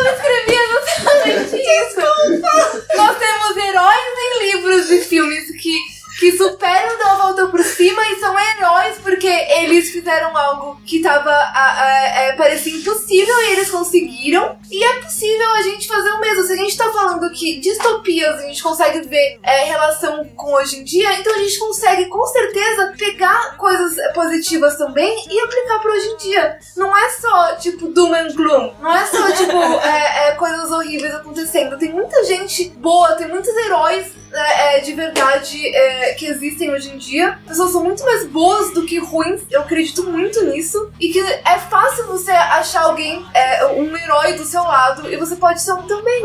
Eu escrevi exatamente isso. Nós temos heróis em livros de filmes que, que superam da volta por cima e são heróis porque eles fizeram algo que tava, a- a- é, parecia impossível e eles conseguiram. E é possível a gente fazer o mesmo. Se a gente tá falando que distopias a gente consegue ver é, relação com hoje em dia, então a gente consegue com certeza pegar coisas positivas também e aplicar pra hoje em dia. Não é só, tipo, doom and gloom. Não é só, tipo, é, é, coisas horríveis acontecendo. Tem muita gente boa, tem muitos heróis é, é, de verdade é, que existem hoje em dia. Pessoas são muito mais boas do que ruins. Eu acredito muito nisso. E que é fácil você achar alguém, é, um herói do seu lado, e você pode ser um também.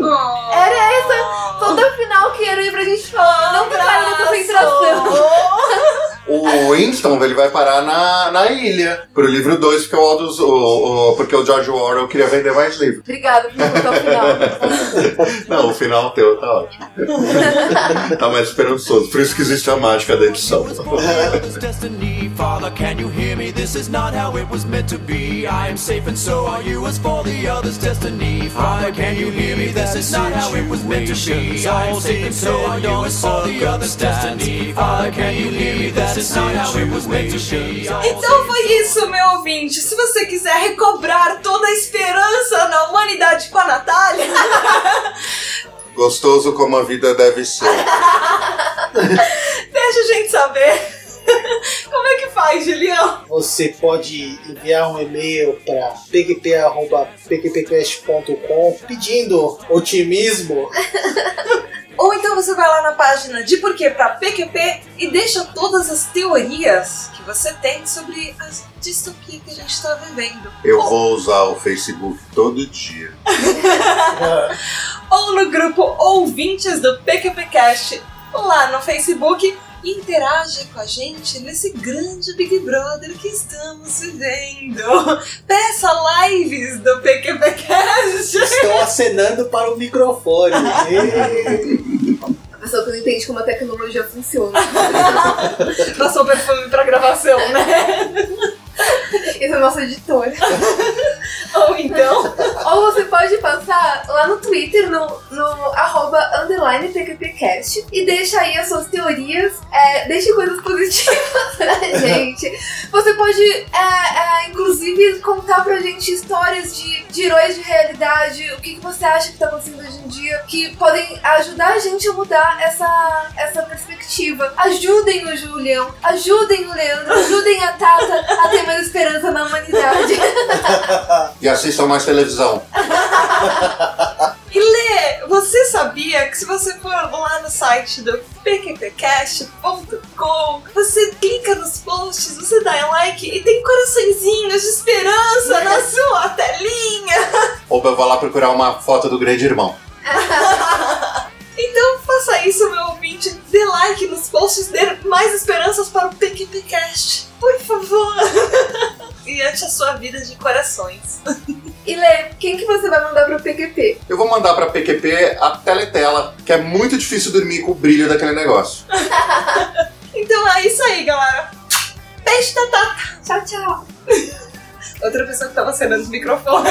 Era essa toda final que era pra gente falar. Não ficar na concentração. O Winston ele vai parar na, na ilha pro livro 2, porque o, Aldous, o, o- porque o George Orwell queria vender mais livros. Obrigada por contar o final. Não, o final teu tá ótimo. tá mais esperançoso. Por isso que existe a mágica da edição. Father, can you hear me? This is not how it was meant to be. I am safe and so are you. As for the others, destiny, Father, can you hear me? This is not how it was meant to be. I am safe and so are you. As for the others, destiny, Father, can you hear me? This is not how it was meant to be. Então foi isso, meu ouvinte. Se você quiser recobrar toda a esperança na humanidade com a Natália, Gostoso como a vida deve ser. deixa a gente saber. Como é que faz, Julião? Você pode enviar um e-mail para pqp.pqpcast.com pedindo otimismo. Ou então você vai lá na página de Porquê pra PQP e deixa todas as teorias que você tem sobre as distopias que a gente tá vivendo. Eu Ou- vou usar o Facebook todo dia. ou no grupo Ouvintes do PQPcast lá no Facebook e interage com a gente nesse grande Big Brother que estamos vivendo. Peça lives do PQPcast. Estão acenando para o microfone. A pessoa que não entende como a tecnologia funciona. Passou perfume pra gravação, né? Esse é o nosso editor. Ou então. Ou você pode passar lá no Twitter, no, no arroba underline PQPcast, e deixa aí as suas teorias, é, deixe coisas positivas pra gente. Você pode, é, é, inclusive, contar pra gente histórias de, de heróis de realidade, o que, que você acha que tá acontecendo hoje em dia, que podem ajudar a gente a mudar essa, essa perspectiva. Ajudem o Julian, ajudem o Leandro, ajudem a Tata a ter mais esperança na humanidade. E assistam mais televisão. E Lê, você sabia que se você for lá no site do pqpcast.com, você clica nos posts, você dá like e tem coraçõezinhos de esperança na sua telinha? Ou eu vou lá procurar uma foto do grande irmão. Faça isso, meu ouvinte. Dê like nos posts, dê mais esperanças para o PQPcast. Por favor. e ante a sua vida de corações. E Lê, quem que você vai mandar pro PQP? Eu vou mandar pra PQP a teletela, que é muito difícil dormir com o brilho daquele negócio. Então é isso aí, galera. Beijo, Tatá. Tchau, tchau. Outra pessoa que tava acenando o microfone.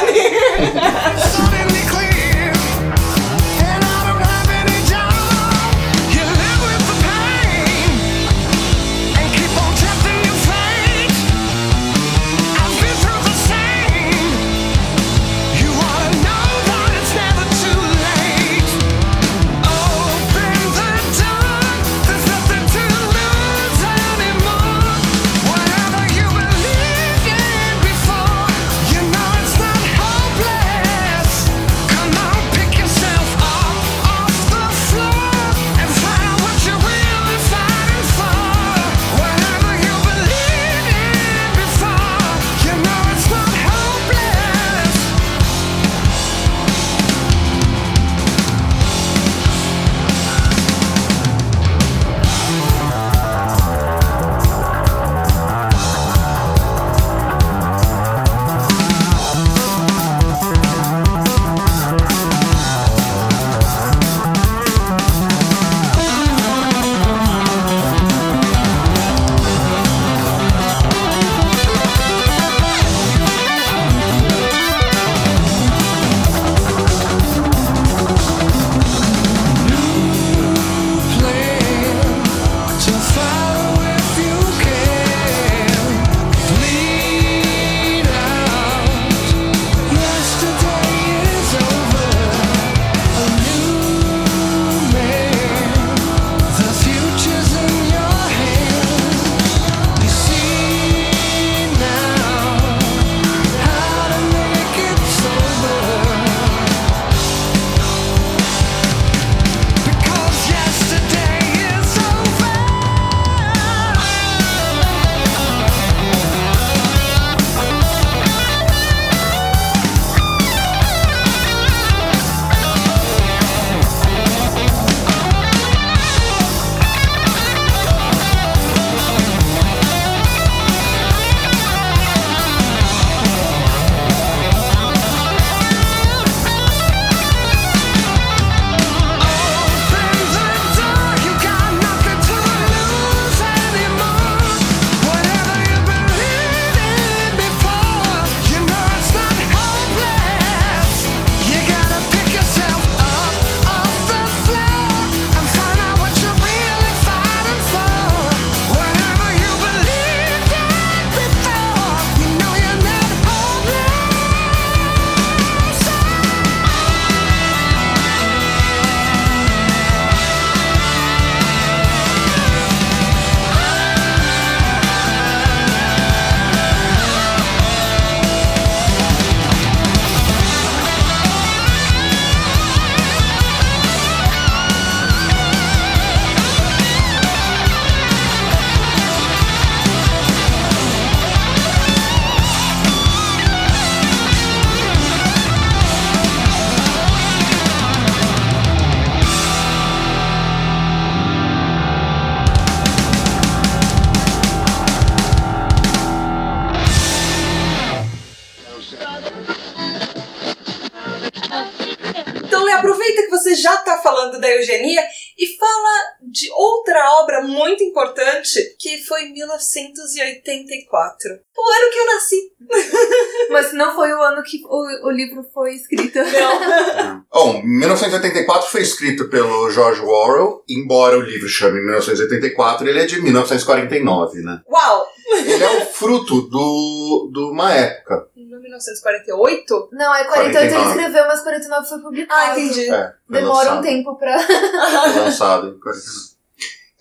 1984. O ano que eu nasci. Mas não foi o ano que o, o livro foi escrito. Não. Bom, 1984 foi escrito pelo George Orwell, embora o livro chame 1984, ele é de 1949, né? Uau! Ele é o fruto do, de uma época. Em 1948? Não, é 48 ele 49. escreveu, mas 49 foi publicado. Ah, entendi. É, Demora um lançado. tempo pra. Foi lançado em 49.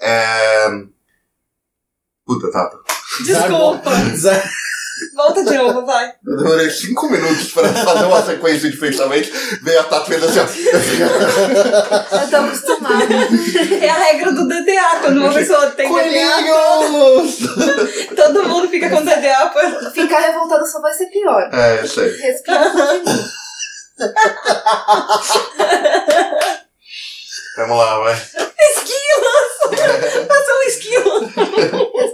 É... Puta, Tata. Desculpa. Volta de novo, vai. Eu demorei cinco minutos para fazer uma sequência de pensamentos. Veio a Tata fez assim, ó. Eu tô acostumada. É a regra do DDA. Quando uma pessoa tem DDA, Coelhinhos! todo mundo fica com DDA. por- Ficar revoltado só vai ser pior. É, eu sei. Respira. Vamos lá, vai. Esquilos! Passou um esquilo!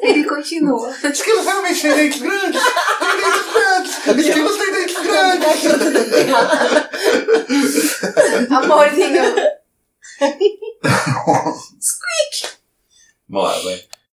Ele continua. Esquilos realmente têm dentes grandes! Tem dentes grandes! Esquilos têm dentes grandes! Amorzinho! Squeak! Vamos lá, vai.